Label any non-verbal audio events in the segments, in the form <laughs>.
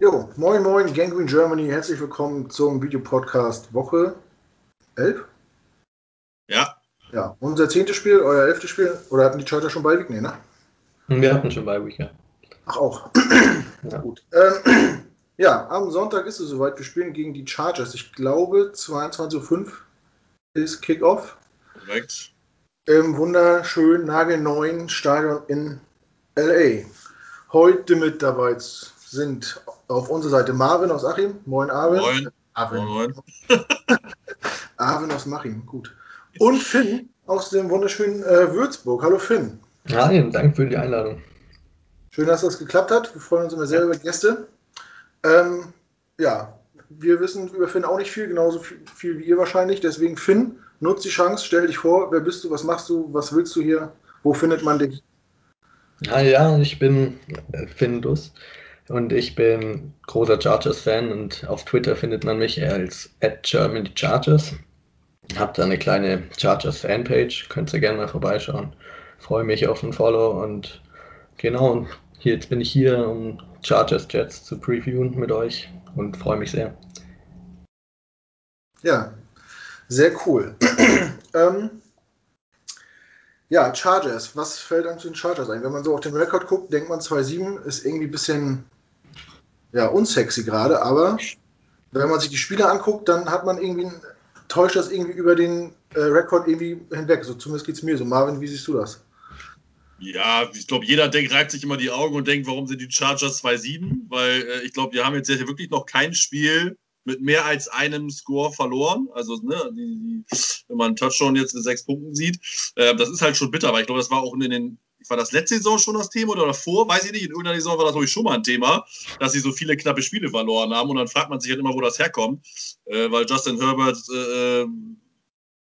Jo, moin moin, Gangrene Germany, herzlich willkommen zum Videopodcast Woche 11? Ja. Ja, unser zehntes Spiel, euer elftes Spiel, oder hatten die Charter schon bei Week? Nee, ne? Wir hatten schon bei Week, ja. Ach auch. <clears throat> Ja. Gut. Ähm, <clears throat> ja, am Sonntag ist es soweit, wir spielen gegen die Chargers. Ich glaube, 22.05 Uhr ist Kickoff. Korrekt. Im wunderschönen, nagelneuen Stadion in L.A. Heute mit dabei sind auf unserer Seite Marvin aus Achim. Moin, Arvin. Moin. Arvin. Moin. <laughs> Arvin aus Machim, gut. Und Finn aus dem wunderschönen äh, Würzburg. Hallo Finn. Hi, danke für die Einladung. Schön, dass das geklappt hat. Wir freuen uns immer sehr über Gäste. Ähm, ja, wir wissen über Finn auch nicht viel, genauso viel, viel, wie ihr wahrscheinlich. Deswegen, Finn, nutz die Chance, stell dich vor, wer bist du, was machst du, was willst du hier, wo findet man dich? Ja, ja, ich bin Finn Duss und ich bin großer Chargers-Fan und auf Twitter findet man mich als at Germany Chargers. Hab da eine kleine Chargers-Fanpage, könnt ihr gerne mal vorbeischauen. Freue mich auf ein Follow und genau, jetzt bin ich hier, um Chargers Jets zu previewen mit euch und freue mich sehr. Ja, sehr cool. <clears throat> ähm, ja, Chargers. Was fällt einem zu den Chargers ein? Wenn man so auf den Rekord guckt, denkt man 2-7 ist irgendwie ein bisschen ja, unsexy gerade, aber wenn man sich die Spiele anguckt, dann hat man irgendwie täuscht das irgendwie über den äh, Rekord irgendwie hinweg. So zumindest geht es mir so. Marvin, wie siehst du das? Ja, ich glaube, jeder denkt, reibt sich immer die Augen und denkt, warum sind die Chargers 2-7? Weil äh, ich glaube, wir haben jetzt wirklich noch kein Spiel mit mehr als einem Score verloren. Also, ne, die, die, wenn man Touchdown jetzt in sechs Punkten sieht, äh, das ist halt schon bitter, weil ich glaube, das war auch in den war das letzte Saison schon das Thema oder davor? Weiß ich nicht. In irgendeiner Saison war das, glaube ich, schon mal ein Thema, dass sie so viele knappe Spiele verloren haben. Und dann fragt man sich halt immer, wo das herkommt. Äh, weil Justin Herbert äh,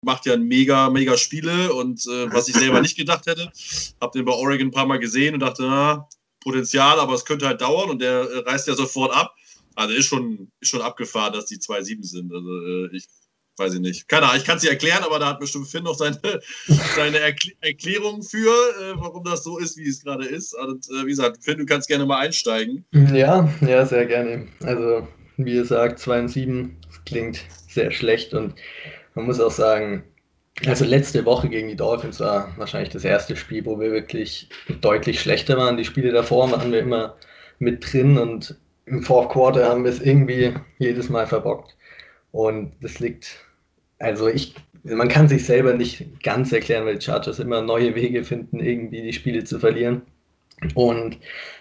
macht ja mega, mega Spiele und äh, was ich selber nicht gedacht hätte. Hab den bei Oregon ein paar Mal gesehen und dachte, na, Potenzial, aber es könnte halt dauern und der äh, reißt ja sofort ab. Also ist schon, ist schon abgefahren, dass die 2-7 sind. Also äh, ich weiß ich nicht. Keine Ahnung, ich kann es dir erklären, aber da hat bestimmt Finn noch seine, <laughs> seine Erkl Erklärung für, äh, warum das so ist, wie es gerade ist. Und äh, wie gesagt, Finn, du kannst gerne mal einsteigen. Ja, ja, sehr gerne. Also, wie ihr sagt, 2 und 7 klingt sehr schlecht und man muss auch sagen, also letzte Woche gegen die Dolphins war wahrscheinlich das erste Spiel, wo wir wirklich deutlich schlechter waren. Die Spiele davor waren wir immer mit drin und im Fourth Quarter haben wir es irgendwie jedes Mal verbockt. Und das liegt, also ich, man kann sich selber nicht ganz erklären, weil die Chargers immer neue Wege finden, irgendwie die Spiele zu verlieren. Und,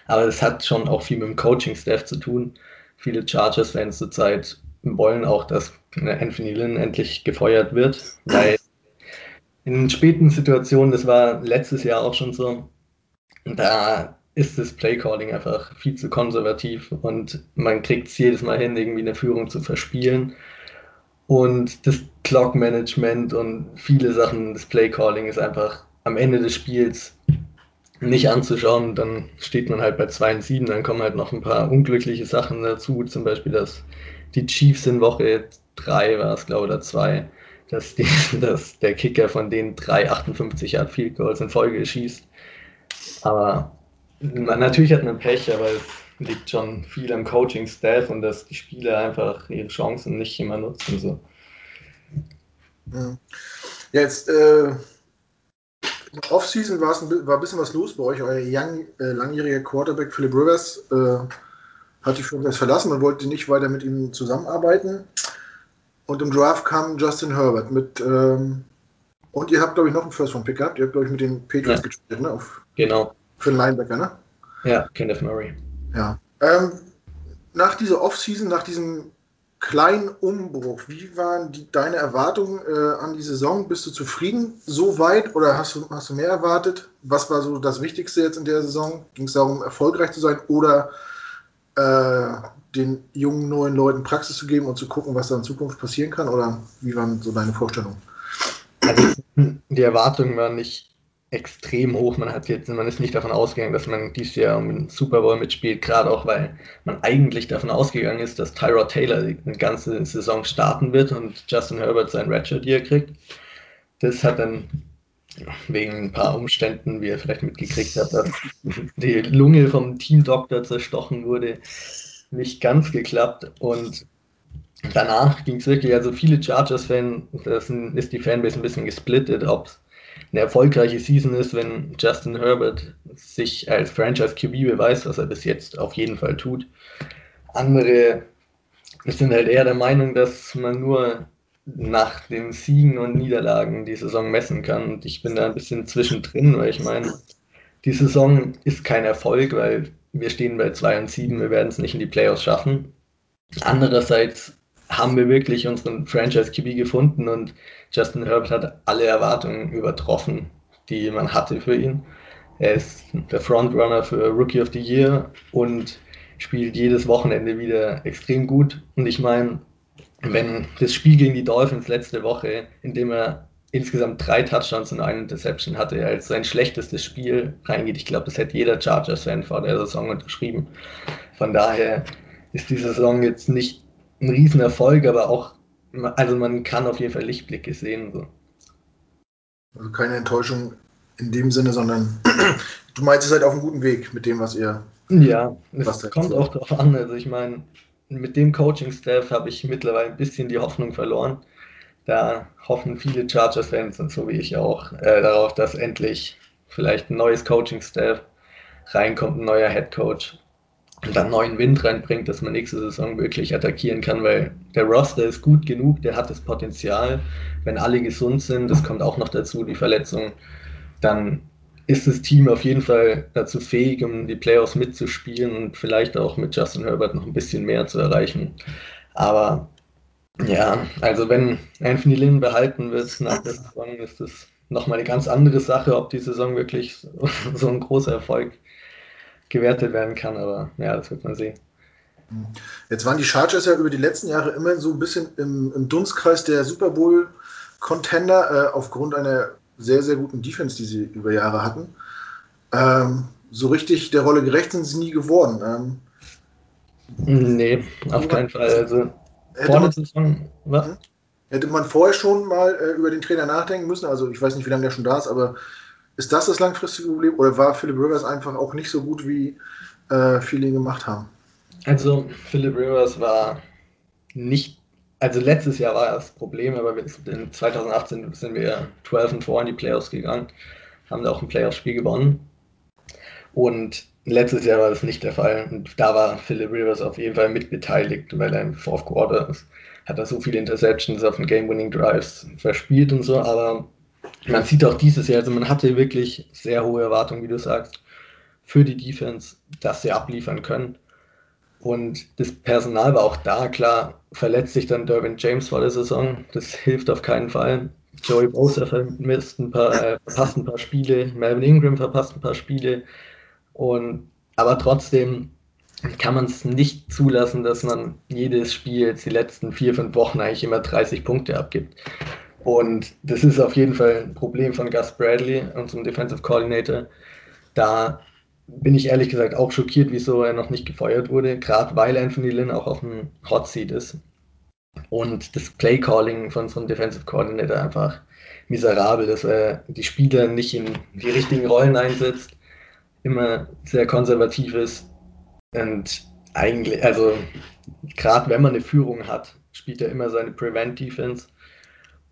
aber es hat schon auch viel mit dem Coaching-Staff zu tun. Viele Chargers-Fans zurzeit wollen auch, dass Anthony Lynn endlich gefeuert wird, weil in späten Situationen, das war letztes Jahr auch schon so, da ist das Playcalling einfach viel zu konservativ und man kriegt es jedes Mal hin, irgendwie eine Führung zu verspielen. Und das Clock-Management und viele Sachen, das Play-Calling ist einfach am Ende des Spiels nicht anzuschauen. Dann steht man halt bei 2 und 7, dann kommen halt noch ein paar unglückliche Sachen dazu, zum Beispiel, dass die Chiefs in Woche 3 war es, glaube ich, oder 2, dass, <laughs> dass der Kicker von denen drei 58 Yard Field Goals in Folge schießt. Aber natürlich hat man Pech, aber es liegt schon viel am Coaching-Staff und dass die Spieler einfach ihre Chancen nicht immer nutzen. So. Ja, jetzt äh, Offseason war ein bisschen was los bei euch. Euer young, äh, langjähriger Quarterback Philip Rivers äh, hat die Franchise verlassen. Man wollte nicht weiter mit ihm zusammenarbeiten. Und im Draft kam Justin Herbert mit. Ähm, und ihr habt, glaube ich, noch einen First Round Pick gehabt. Ihr habt, glaube ich, mit den Patriots ja. gespielt, ne? Auf, genau. Für den Linebacker, ne? Ja, Kenneth Murray. Ja. Ähm, nach dieser Offseason, nach diesem kleinen Umbruch, wie waren die, deine Erwartungen äh, an die Saison? Bist du zufrieden so weit oder hast du, hast du mehr erwartet? Was war so das Wichtigste jetzt in der Saison? Ging es darum, erfolgreich zu sein oder äh, den jungen neuen Leuten Praxis zu geben und zu gucken, was da in Zukunft passieren kann? Oder wie waren so deine Vorstellungen? Also die Erwartungen waren nicht extrem hoch. Man hat jetzt, man ist nicht davon ausgegangen, dass man dieses Jahr um den Super Bowl mitspielt, gerade auch weil man eigentlich davon ausgegangen ist, dass Tyrod Taylor die ganze Saison starten wird und Justin Herbert sein Ratchet Year kriegt. Das hat dann wegen ein paar Umständen, wie ihr vielleicht mitgekriegt habt, dass die Lunge vom Teamdoktor zerstochen wurde, nicht ganz geklappt und danach ging es wirklich, also viele Chargers-Fans, das ist die Fanbase ein bisschen gesplittet, ob es eine erfolgreiche Season ist, wenn Justin Herbert sich als Franchise QB beweist, was er bis jetzt auf jeden Fall tut. Andere sind halt eher der Meinung, dass man nur nach den Siegen und Niederlagen die Saison messen kann. Und ich bin da ein bisschen zwischendrin, weil ich meine, die Saison ist kein Erfolg, weil wir stehen bei 2 und 7, wir werden es nicht in die Playoffs schaffen. Andererseits haben wir wirklich unseren Franchise QB gefunden und Justin Herbert hat alle Erwartungen übertroffen, die man hatte für ihn. Er ist der Frontrunner für Rookie of the Year und spielt jedes Wochenende wieder extrem gut. Und ich meine, wenn das Spiel gegen die Dolphins letzte Woche, in dem er insgesamt drei Touchdowns und eine Interception hatte, als sein schlechtestes Spiel reingeht, ich glaube, das hätte jeder Chargers-Fan vor der Saison unterschrieben. Von daher ist die Saison jetzt nicht ein Riesenerfolg, aber auch, also man kann auf jeden Fall Lichtblicke sehen. So. Also keine Enttäuschung in dem Sinne, sondern <clears throat> du meinst, es seid auf einem guten Weg mit dem, was ihr. Ja, es kommt auch darauf an. Also ich meine, mit dem Coaching-Staff habe ich mittlerweile ein bisschen die Hoffnung verloren. Da hoffen viele Chargers-Fans und so wie ich auch äh, darauf, dass endlich vielleicht ein neues Coaching-Staff reinkommt, ein neuer Head Coach dann neuen Wind reinbringt, dass man nächste Saison wirklich attackieren kann, weil der Roster ist gut genug, der hat das Potenzial. Wenn alle gesund sind, das kommt auch noch dazu, die Verletzung, dann ist das Team auf jeden Fall dazu fähig, um die Playoffs mitzuspielen und vielleicht auch mit Justin Herbert noch ein bisschen mehr zu erreichen. Aber ja, also wenn Anthony Lynn behalten wird nach der Saison, ist das nochmal eine ganz andere Sache, ob die Saison wirklich so ein großer Erfolg gewertet werden kann. Aber ja, das wird man sehen. Jetzt waren die Chargers ja über die letzten Jahre immer so ein bisschen im, im Dunstkreis der Super Bowl-Contender äh, aufgrund einer sehr, sehr guten Defense, die sie über Jahre hatten. Ähm, so richtig der Rolle gerecht sind sie nie geworden. Ähm, nee, auf keinen Fall. Also vor der Saison? Hm? Hätte man vorher schon mal äh, über den Trainer nachdenken müssen? Also ich weiß nicht, wie lange der schon da ist, aber ist das das langfristige Problem oder war Philip Rivers einfach auch nicht so gut, wie äh, viele ihn gemacht haben? Also Philip Rivers war nicht also letztes Jahr war das Problem, aber in 2018 sind wir 12 und 4 in die Playoffs gegangen, haben da auch ein Playoff-Spiel gewonnen. Und letztes Jahr war das nicht der Fall. Und da war Philip Rivers auf jeden Fall mitbeteiligt, weil er im Fourth Quarter ist, hat er so viele Interceptions auf den Game-Winning Drives verspielt und so. Aber man sieht auch dieses Jahr, also man hatte wirklich sehr hohe Erwartungen, wie du sagst, für die Defense, dass sie abliefern können. Und das Personal war auch da, klar, verletzt sich dann Derwin James vor der Saison. Das hilft auf keinen Fall. Joey Bosa vermisst ein paar, äh, verpasst ein paar Spiele, Melvin Ingram verpasst ein paar Spiele. Und, aber trotzdem kann man es nicht zulassen, dass man jedes Spiel jetzt die letzten vier, fünf Wochen eigentlich immer 30 Punkte abgibt. Und das ist auf jeden Fall ein Problem von Gus Bradley, unserem Defensive Coordinator. Da bin ich ehrlich gesagt auch schockiert, wieso er noch nicht gefeuert wurde, gerade weil Anthony Lynn auch auf dem Hot Seat ist. Und das Play-Calling von so einem Defensive Coordinator einfach miserabel, dass er die Spieler nicht in die richtigen Rollen einsetzt, immer sehr konservativ ist und eigentlich, also gerade wenn man eine Führung hat, spielt er immer seine Prevent-Defense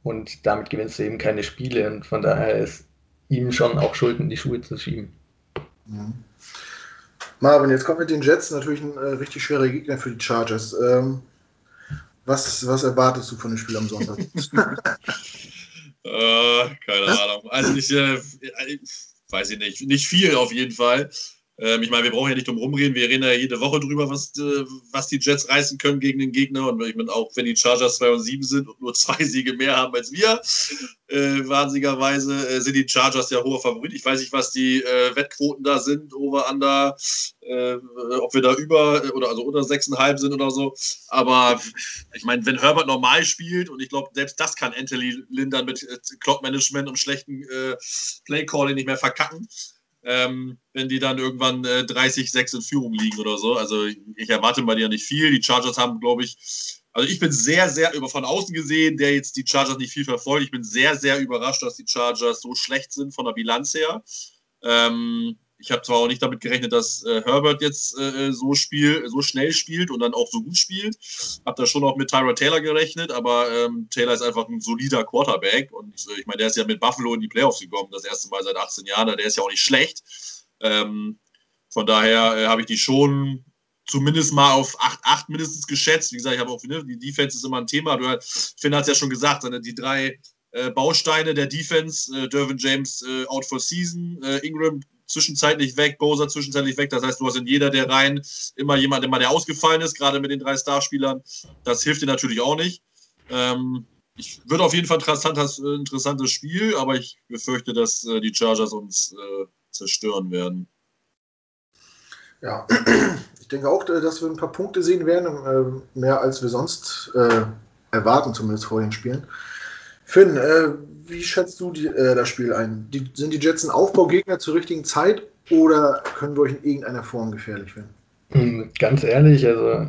und damit gewinnst du eben keine Spiele und von daher ist ihm schon auch Schuld in die Schuhe zu schieben. Mhm. Marvin, jetzt kommt mit den Jets natürlich ein äh, richtig schwerer Gegner für die Chargers. Ähm, was, was erwartest du von dem Spiel am Sonntag? <laughs> <laughs> äh, keine Ahnung. Also ich äh, weiß ich nicht. Nicht viel auf jeden Fall. Ähm, ich meine, wir brauchen ja nicht drum rumreden. Wir reden ja jede Woche drüber, was, äh, was die Jets reißen können gegen den Gegner. Und ich meine, auch wenn die Chargers 2 und 7 sind und nur zwei <laughs> Siege mehr haben als wir, äh, wahnsinnigerweise äh, sind die Chargers ja hoher Favorit. Ich weiß nicht, was die äh, Wettquoten da sind, over, under, äh, ob wir da über äh, oder also unter 6,5 sind oder so. Aber ich meine, wenn Herbert normal spielt und ich glaube, selbst das kann Anthony Lindern mit Clock-Management und schlechten Play-Calling nicht mehr verkacken ähm, wenn die dann irgendwann äh, 30-6 in Führung liegen oder so. Also ich, erwarte bei dir nicht viel. Die Chargers haben, glaube ich, also ich bin sehr, sehr über von außen gesehen, der jetzt die Chargers nicht viel verfolgt. Ich bin sehr, sehr überrascht, dass die Chargers so schlecht sind von der Bilanz her. Ähm, ich habe zwar auch nicht damit gerechnet, dass äh, Herbert jetzt äh, so, spiel, so schnell spielt und dann auch so gut spielt. Habe da schon auch mit Tyra Taylor gerechnet, aber ähm, Taylor ist einfach ein solider Quarterback und äh, ich meine, der ist ja mit Buffalo in die Playoffs gekommen, das erste Mal seit 18 Jahren, der ist ja auch nicht schlecht. Ähm, von daher äh, habe ich die schon zumindest mal auf 8-8 mindestens geschätzt. Wie gesagt, ich habe auch, ne, die Defense ist immer ein Thema. Du, Finn hat es ja schon gesagt, die drei äh, Bausteine der Defense, äh, Dervin James äh, out for season, äh, Ingram zwischenzeitlich weg, Bowser zwischenzeitlich weg. Das heißt, du hast in jeder der Reihen immer jemanden, der ausgefallen ist, gerade mit den drei Starspielern. Das hilft dir natürlich auch nicht. Ähm, ich würde auf jeden Fall ein interessantes, äh, interessantes Spiel, aber ich befürchte, dass äh, die Chargers uns äh, zerstören werden. Ja, <clears throat> ich denke auch, dass wir ein paar Punkte sehen werden, äh, mehr als wir sonst äh, erwarten, zumindest vor den Spielen. Finn, äh, wie schätzt du die, äh, das Spiel ein? Die, sind die Jets ein Aufbaugegner zur richtigen Zeit oder können wir euch in irgendeiner Form gefährlich werden? Hm, ganz ehrlich, also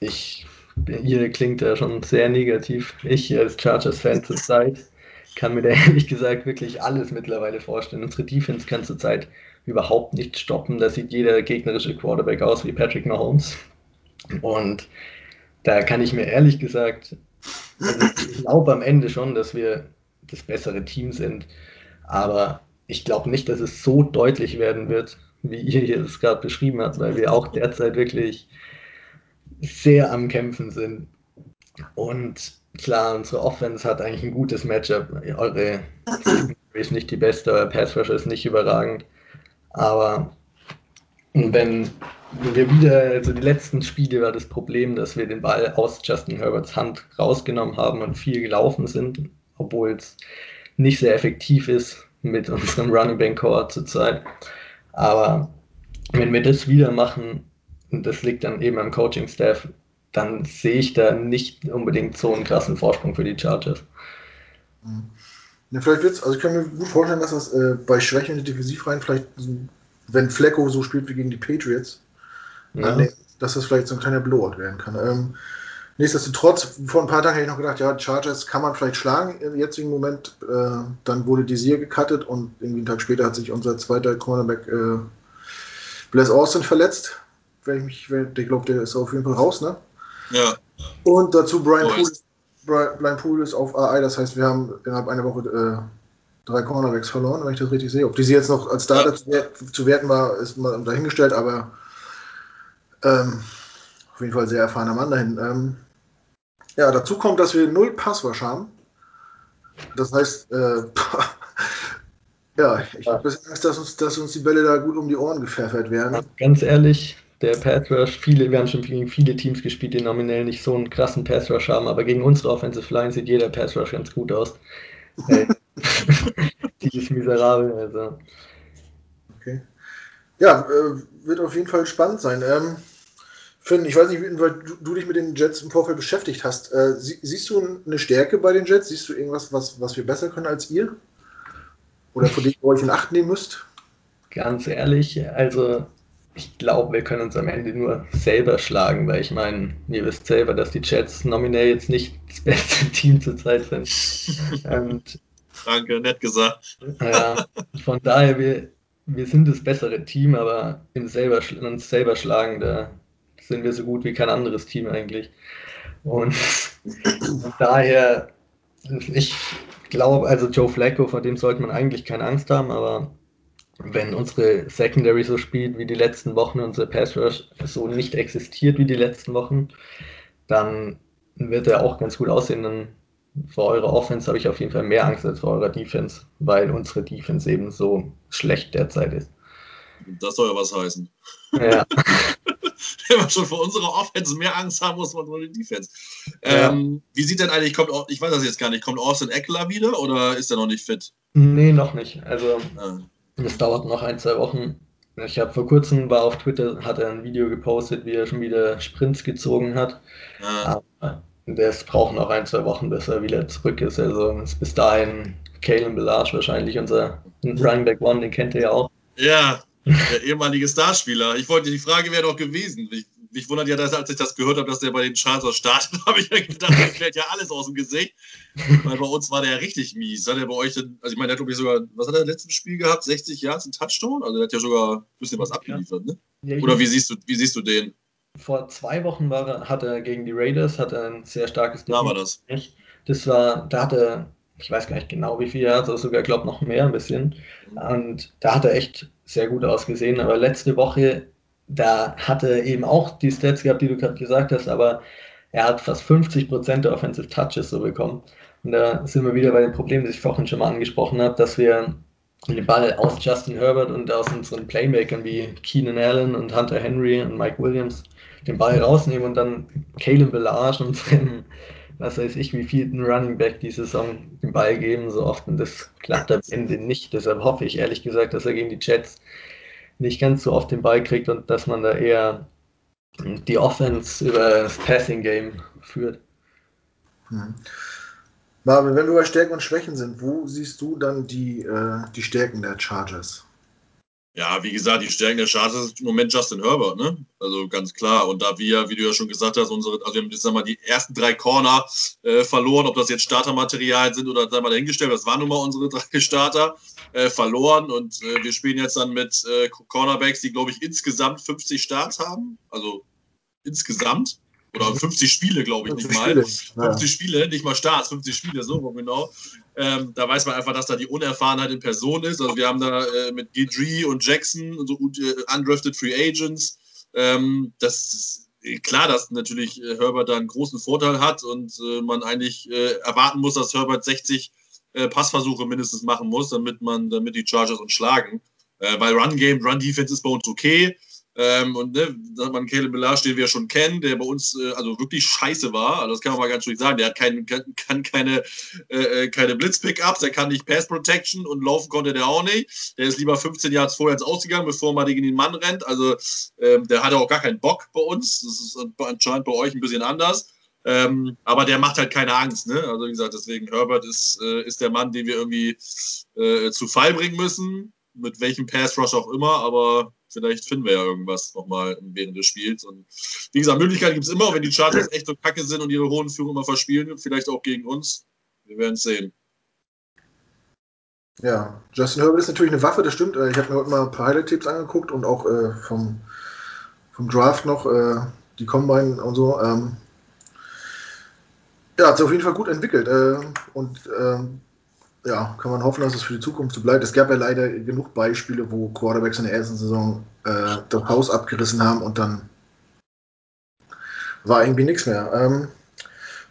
ich, ihr klingt ja schon sehr negativ. Ich als Chargers-Fan zur Zeit kann mir da <laughs> ehrlich gesagt wirklich alles mittlerweile vorstellen. Unsere Defense kann zurzeit überhaupt nicht stoppen. Da sieht jeder gegnerische Quarterback aus wie Patrick Mahomes. Und da kann ich mir ehrlich gesagt also ich glaube am Ende schon, dass wir das bessere Team sind. Aber ich glaube nicht, dass es so deutlich werden wird, wie ihr es gerade beschrieben habt, weil wir auch derzeit wirklich sehr am Kämpfen sind. Und klar, unsere Offense hat eigentlich ein gutes Matchup. Eure ist nicht die beste, euer Pass Rush ist nicht überragend. Aber wenn wir wieder, also die letzten Spiele war das Problem, dass wir den Ball aus Justin Herberts Hand rausgenommen haben und viel gelaufen sind, obwohl es nicht sehr effektiv ist mit unserem Running Back Core zurzeit. Aber wenn wir das wieder machen, und das liegt dann eben am Coaching Staff, dann sehe ich da nicht unbedingt so einen krassen Vorsprung für die Chargers. Ja, vielleicht wird's, also ich kann mir gut vorstellen, dass das äh, bei Schwächen in Defensivreihen vielleicht, wenn Flecko so spielt wie gegen die Patriots, ja. Nee, dass das vielleicht so ein kleiner Blowout werden kann. Ähm, nichtsdestotrotz, vor ein paar Tagen hätte ich noch gedacht, ja, Chargers kann man vielleicht schlagen im jetzigen Moment. Äh, dann wurde Desir gecuttet und irgendwie einen Tag später hat sich unser zweiter Cornerback äh, Bless Austin verletzt. Wenn ich mich, wenn, ich glaube, der ist auf jeden Fall raus, ne? Ja. Und dazu Brian Poole, Brian Poole ist auf AI, das heißt, wir haben innerhalb einer Woche äh, drei Cornerbacks verloren, wenn ich das richtig sehe. Ob die sie jetzt noch als Starter ja. zu werten war, ist mal dahingestellt, aber ähm, jeden Fall sehr erfahrener Mann dahin. Ähm, ja, dazu kommt, dass wir null Passwash haben. Das heißt, äh, <laughs> ja, ich habe Angst, dass uns, dass uns die Bälle da gut um die Ohren gepfeffert werden. Ganz ehrlich, der Pass Rush, viele, wir haben schon gegen viele Teams gespielt, die nominell nicht so einen krassen Pass Rush haben, aber gegen unsere Offensive Line sieht jeder Pass Rush ganz gut aus. Hey. <laughs> die ist miserabel, also. Okay. Ja, äh, wird auf jeden Fall spannend sein. Ähm, Finn, ich weiß nicht, weil du, du, dich mit den Jets im Vorfeld beschäftigt hast. Äh, sie, siehst du eine Stärke bei den Jets? Siehst du irgendwas, was, was wir besser können als ihr? Oder vor dem ihr euch in Acht nehmen müsst? Ganz ehrlich, also ich glaube, wir können uns am Ende nur selber schlagen, weil ich meine, ihr wisst selber, dass die Jets nominell jetzt nicht das beste <laughs> Team zurzeit sind. Und, Danke, nett gesagt. Ja, von daher, wir, wir sind das bessere Team, aber im selber, uns selber schlagen, da sind wir so gut wie kein anderes Team eigentlich. Und <laughs> daher, ich glaube, also Joe Flacco, vor dem sollte man eigentlich keine Angst haben, aber wenn unsere Secondary so spielt wie die letzten Wochen, unsere Pass Rush so nicht existiert wie die letzten Wochen, dann wird er auch ganz gut aussehen. Dann vor eurer Offense habe ich auf jeden Fall mehr Angst als vor eurer Defense, weil unsere Defense eben so schlecht derzeit ist. Das soll ja was heißen. Ja. <laughs> <laughs> Wenn man schon vor unserer Offense mehr Angst haben muss, man vor der Defense. Ja. Ähm, wie sieht denn eigentlich, kommt, ich weiß das jetzt gar nicht, kommt Austin Eckler wieder oder ist er noch nicht fit? Nee, noch nicht. Also, ah. es dauert noch ein, zwei Wochen. Ich habe vor kurzem war auf Twitter, hat er ein Video gepostet, wie er schon wieder Sprints gezogen hat. Ah. Aber das braucht noch ein, zwei Wochen, bis er wieder zurück ist. Also ist bis dahin Kalen Belage wahrscheinlich unser Running Back One, den kennt ihr ja auch. Ja, der ehemalige Starspieler. Ich wollte, die Frage wäre doch gewesen, mich wundert ja, dass als ich das gehört habe, dass der bei den Chargers startet, <laughs> habe ich ja gedacht, der fällt ja alles aus dem Gesicht. Weil bei uns war der richtig mies. Hat er bei euch denn, also ich meine, der hat glaube ich sogar, was hat er im letzten Spiel gehabt? 60 Yards, ein Touchdown? Also der hat ja sogar ein bisschen was abgeliefert, ne? Oder wie siehst du, wie siehst du den? Vor zwei Wochen war, hat er gegen die Raiders hat er ein sehr starkes Da war das. Das war, da hat er, ich weiß gar nicht genau wie viel er hat, aber sogar, glaube noch mehr ein bisschen. Mhm. Und da hat er echt sehr gut ausgesehen. Aber letzte Woche, da hat er eben auch die Stats gehabt, die du gerade gesagt hast, aber er hat fast 50 Prozent der Offensive Touches so bekommen. Und da sind wir wieder bei dem Problem, das ich vorhin schon mal angesprochen habe, dass wir den Ball aus Justin Herbert und aus unseren Playmakern wie Keenan Allen und Hunter Henry und Mike Williams den Ball rausnehmen und dann Caleb Bellage und seinen, was weiß ich, wie viel Running Back die Saison den Ball geben, so oft. Und das klappt am Ende nicht. Deshalb hoffe ich ehrlich gesagt, dass er gegen die Jets nicht ganz so oft den Ball kriegt und dass man da eher die Offense über das Passing Game führt. Hm. Marvin, wenn wir bei Stärken und Schwächen sind, wo siehst du dann die, äh, die Stärken der Chargers? Ja, wie gesagt, die Stärken der Chargers ist im Moment Justin Herbert, ne? Also ganz klar. Und da wir, wie du ja schon gesagt hast, unsere, also wir haben jetzt mal die ersten drei Corner äh, verloren, ob das jetzt Startermaterial sind oder sei mal dahingestellt, das waren nun mal unsere <laughs> drei Starter äh, verloren und äh, wir spielen jetzt dann mit äh, Cornerbacks, die glaube ich insgesamt 50 Starts haben, also insgesamt oder 50 Spiele, glaube ich, nicht mal. 50 ja. Spiele, nicht mal Starts, 50 Spiele, so genau. Ähm, da weiß man einfach, dass da die Unerfahrenheit in Person ist. Also wir haben da äh, mit Gidry und Jackson und so äh, undrafted Free Agents. Ähm, das ist äh, klar, dass natürlich äh, Herbert da einen großen Vorteil hat und äh, man eigentlich äh, erwarten muss, dass Herbert 60 Passversuche mindestens machen muss, damit man, damit die Chargers uns schlagen. weil Run Game, Run Defense ist bei uns okay. Ähm, und ne, da hat man Caleb Belage, den wir schon kennen, der bei uns äh, also wirklich scheiße war. Also das kann man mal ganz schön sagen. Der hat kein, kann, kann keine, äh, äh keine Blitz-Pickups, der kann nicht Pass-Protection und laufen konnte der auch nicht. Der ist lieber 15 Jahre vorher ins Ausgegangen, bevor man gegen den Mann rennt. Also ähm, der hatte auch gar keinen Bock bei uns. Das ist anscheinend bei euch ein bisschen anders. Ähm, aber der macht halt keine Angst. Ne? Also wie gesagt, deswegen Herbert ist, äh, ist der Mann, den wir irgendwie äh, zu Fall bringen müssen. Mit welchem Pass-Rush auch immer, aber vielleicht finden wir ja irgendwas nochmal während des Spiels. Und wie gesagt, Möglichkeiten gibt es immer, wenn die Chargers echt so kacke sind und ihre hohen Führungen immer verspielen, vielleicht auch gegen uns. Wir werden es sehen. Ja, Justin Herbert ist natürlich eine Waffe, das stimmt. Äh, ich habe mir heute mal ein paar Highlight-Tipps angeguckt und auch äh, vom, vom Draft noch äh, die Combine und so. Ähm, ja, hat sich auf jeden Fall gut entwickelt. Äh, und ähm, ja, kann man hoffen, dass es für die Zukunft so bleibt. Es gab ja leider genug Beispiele, wo Quarterbacks in der ersten Saison äh, das Haus abgerissen haben und dann war irgendwie nichts mehr. Ähm,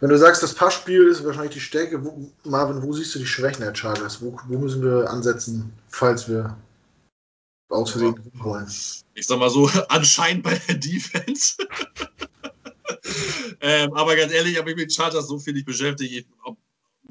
wenn du sagst, das Passspiel ist wahrscheinlich die Stärke, wo, Marvin, wo siehst du die Schwächen der Chargers? Wo, wo müssen wir ansetzen, falls wir aus Versehen ja. wollen? Ich sag mal so, <laughs> anscheinend bei der Defense. <laughs> ähm, aber ganz ehrlich, habe ich mit Chargers so viel nicht beschäftigt. Ob,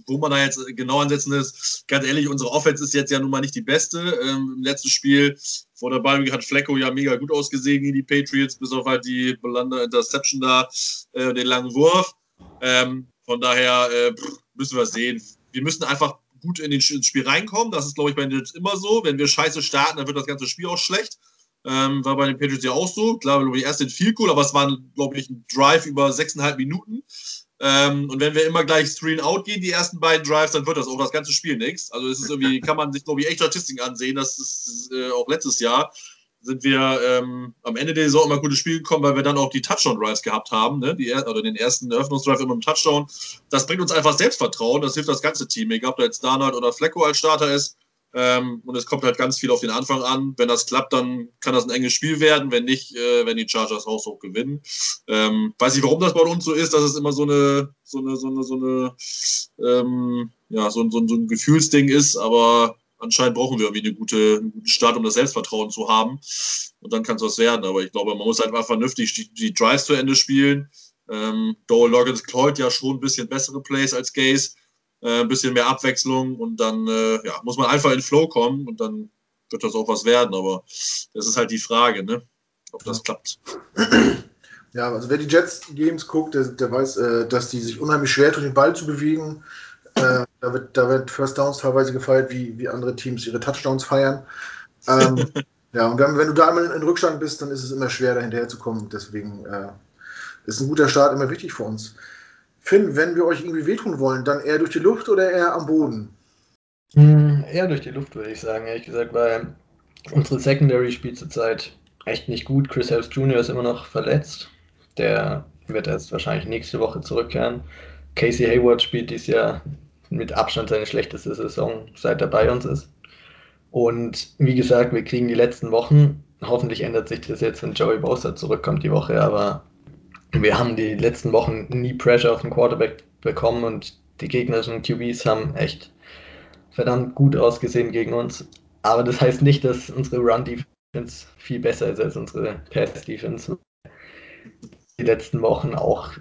wo man da jetzt genau ansetzen ist, ganz ehrlich, unsere Offense ist jetzt ja nun mal nicht die beste. Ähm, Im letzten Spiel vor der Ball hat Flecko ja mega gut ausgesehen gegen die Patriots, bis auf halt die Belander Interception da, äh, den langen Wurf. Ähm, von daher äh, müssen wir sehen. Wir müssen einfach gut in den, ins Spiel reinkommen. Das ist, glaube ich, bei den immer so. Wenn wir scheiße starten, dann wird das ganze Spiel auch schlecht. Ähm, war bei den Patriots ja auch so. Klar, glaube ich, erst den viel cool, aber es war, glaube ich, ein Drive über sechseinhalb Minuten. Ähm, und wenn wir immer gleich Screen Out gehen, die ersten beiden Drives, dann wird das auch das ganze Spiel nichts. Also es ist irgendwie, <laughs> kann man sich, glaube ich, echt Statistiken ansehen. Das ist äh, auch letztes Jahr sind wir ähm, am Ende der Saison immer gute Spiele gekommen, weil wir dann auch die Touchdown-Drives gehabt haben, ne? die, oder den ersten Eröffnungsdrive immer im Touchdown. Das bringt uns einfach Selbstvertrauen, das hilft das ganze Team, egal ob da jetzt Darnold oder Flecko als Starter ist. Ähm, und es kommt halt ganz viel auf den Anfang an. Wenn das klappt, dann kann das ein enges Spiel werden. Wenn nicht, äh, wenn die Chargers haushoch gewinnen. Ähm, weiß nicht, warum das bei uns so ist, dass es immer so eine, so eine, so eine, so eine, ähm, ja, so, so, so ein Gefühlsding ist, aber anscheinend brauchen wir irgendwie eine gute, einen guten Start, um das Selbstvertrauen zu haben. Und dann kann es was werden. Aber ich glaube, man muss halt mal vernünftig die, die Drives zu Ende spielen. Ähm, Dole Loggins klaut ja schon ein bisschen bessere Plays als Gaze ein bisschen mehr Abwechslung und dann äh, ja, muss man einfach in Flow kommen und dann wird das auch was werden. Aber das ist halt die Frage, ne? ob das ja. klappt. <clears throat> Ja, also wer die Jets Games guckt, der, der weiß, äh, dass die sich unheimlich schwer tun, den Ball zu bewegen. Äh, da, wird, da wird First Downs teilweise gefeiert, wie, wie andere Teams ihre Touchdowns feiern. Ähm, <laughs> Ja, und wenn, wenn du da einmal in Rückstand bist, dann ist es immer schwer, da hinterher zu kommen. Deswegen äh, ist ein guter Start immer wichtig für uns. Finn, wenn wir euch irgendwie wehtun wollen, dann eher durch die Luft oder eher am Boden? Hm, eher durch die Luft, würde ich sagen, ehrlich gesagt, weil unsere Secondary spielt zurzeit echt nicht gut. Chris Harris Jr. ist immer noch verletzt. Der wird erst wahrscheinlich nächste Woche zurückkehren. Casey Hayward spielt dieses Jahr mit Abstand seine schlechteste Saison, seit er bei uns ist. Und wie gesagt, wir kriegen die letzten Wochen. Hoffentlich ändert sich das jetzt, wenn Joey Bosa zurückkommt die Woche, aber wir haben die letzten Wochen nie Pressure auf den Quarterback bekommen und die gegnerischen QBs haben echt verdammt gut ausgesehen gegen uns. Aber das heißt nicht, dass unsere Run-Defense viel besser ist als unsere Pass-Defense. Die letzten Wochen auch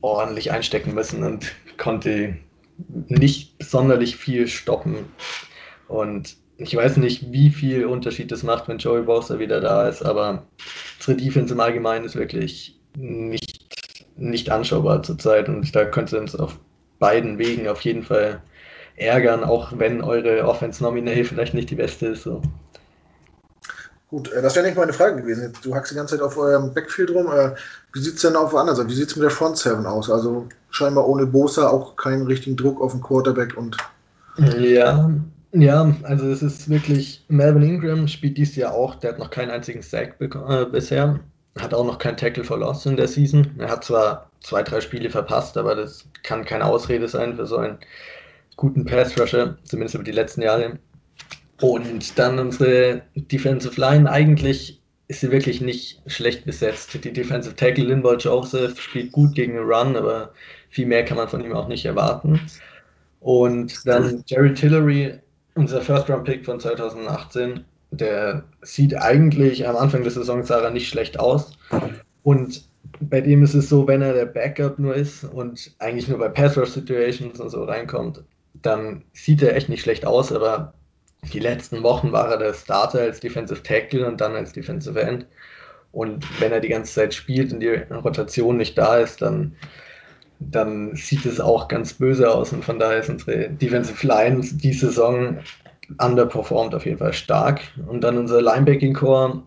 ordentlich einstecken müssen und konnte nicht sonderlich viel stoppen. Und ich weiß nicht, wie viel Unterschied das macht, wenn Joey Bosa wieder da ist, aber unsere Defense im Allgemeinen ist wirklich nicht, nicht anschaubar zurzeit und da könnte uns auf beiden Wegen auf jeden Fall ärgern, auch wenn eure Offense nominell vielleicht nicht die beste ist. So. Gut, äh, das wäre nicht meine Frage gewesen. Du hackst die ganze Zeit auf eurem Backfield rum. Äh, wie sieht es denn auf der anderen Seite? Wie sieht es mit der Front Seven aus? Also scheinbar ohne Bosa auch keinen richtigen Druck auf den Quarterback und. Ja, ja, also es ist wirklich, Melvin Ingram spielt dieses Jahr auch, der hat noch keinen einzigen Sack äh, bisher, hat auch noch kein Tackle Loss in der Season. Er hat zwar zwei, drei Spiele verpasst, aber das kann keine Ausrede sein für so einen guten Pass-Rusher, zumindest über die letzten Jahre. Und dann unsere Defensive Line, eigentlich ist sie wirklich nicht schlecht besetzt. Die Defensive Tackle Linval Joseph spielt gut gegen den Run, aber viel mehr kann man von ihm auch nicht erwarten. Und dann Jerry Tillery unser First-Round-Pick von 2018, der sieht eigentlich am Anfang der Saison sah er nicht schlecht aus. Und bei dem ist es so, wenn er der Backup nur ist und eigentlich nur bei Pass-Rush-Situations und so reinkommt, dann sieht er echt nicht schlecht aus, aber die letzten Wochen war er der Starter als Defensive Tackle und dann als Defensive End. Und wenn er die ganze Zeit spielt und die Rotation nicht da ist, dann dann sieht es auch ganz böse aus und von daher ist unsere Defensive Line die Saison underperformed auf jeden Fall stark. Und dann unser Linebacking Core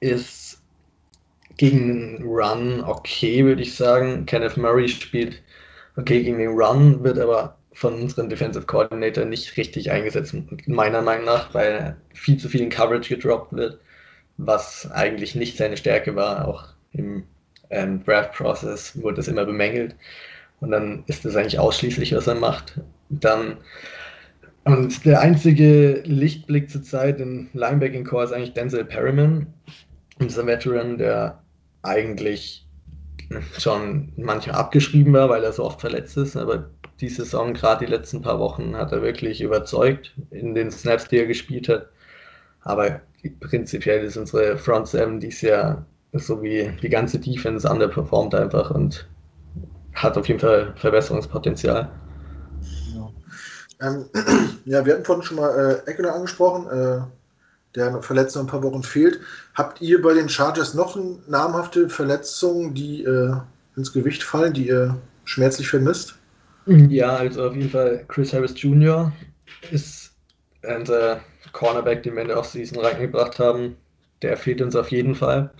ist gegen den Run okay, würde ich sagen. Kenneth Murray spielt okay gegen den Run, wird aber von unserem Defensive Coordinator nicht richtig eingesetzt, meiner Meinung nach, weil viel zu viel in Coverage gedroppt wird, was eigentlich nicht seine Stärke war, auch im ähm, Draft-Process wurde das immer bemängelt. Und dann ist das eigentlich ausschließlich, was er macht. Dann und der einzige Lichtblick zurzeit im Linebacking Core ist eigentlich Denzel Perryman, unser Veteran, der eigentlich schon manchmal abgeschrieben war, weil er so oft verletzt ist, aber die Saison, gerade die letzten paar Wochen, hat er wirklich überzeugt in den Snaps, die er gespielt hat. Aber prinzipiell ist unsere Front Seven dies Jahr so wie die ganze Defense underperformt einfach und hat auf jeden Fall Verbesserungspotenzial. Ähm, <clears throat> ja wir hatten vorhin schon mal äh, Eckler angesprochen, äh, der verletzt noch ein paar Wochen fehlt. Habt ihr bei den Chargers noch namhafte Verletzungen, die äh, ins Gewicht fallen, die ihr schmerzlich vermisst? Ja, also auf jeden Fall Chris Harris Jr. ist unser Cornerback, den wir in der Offseason reingebracht haben. Der fehlt uns auf jeden Fall.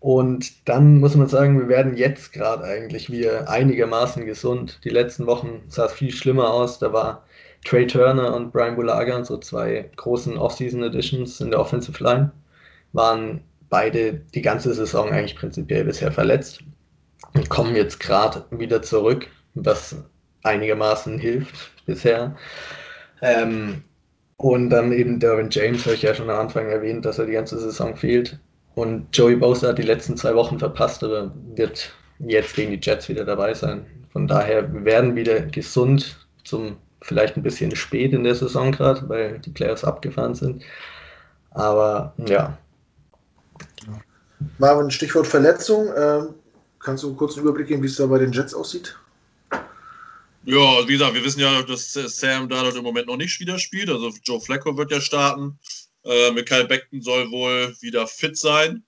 Und dann muss man sagen, wir werden jetzt gerade eigentlich wieder einigermaßen gesund. Die letzten Wochen sah es viel schlimmer aus. Da war Trey Turner und Brian Bulaga, so zwei großen Off-Season Editions in der Offensive Line, waren beide die ganze Saison eigentlich prinzipiell bisher verletzt und kommen jetzt gerade wieder zurück, was einigermaßen hilft bisher. Ähm, und dann eben Derwin James, habe ich ja schon am Anfang erwähnt, dass er die ganze Saison fehlt. Und Joey Bosa hat die letzten zwei Wochen verpasst, aber wird jetzt gegen die Jets wieder dabei sein. Von daher, wir werden wieder gesund zum vielleicht ein bisschen spät in der Saison gerade, weil die Playoffs abgefahren sind. Aber ja. Marvin, Stichwort Verletzung. Äh, kannst du einen kurzen Überblick geben, wie es da bei den Jets aussieht? Ja, wie gesagt, wir wissen ja, dass Sam Darnold im Moment noch nicht wieder spielt. Also Joe Flacco wird ja starten. Äh, Michael Beckton soll wohl wieder fit sein.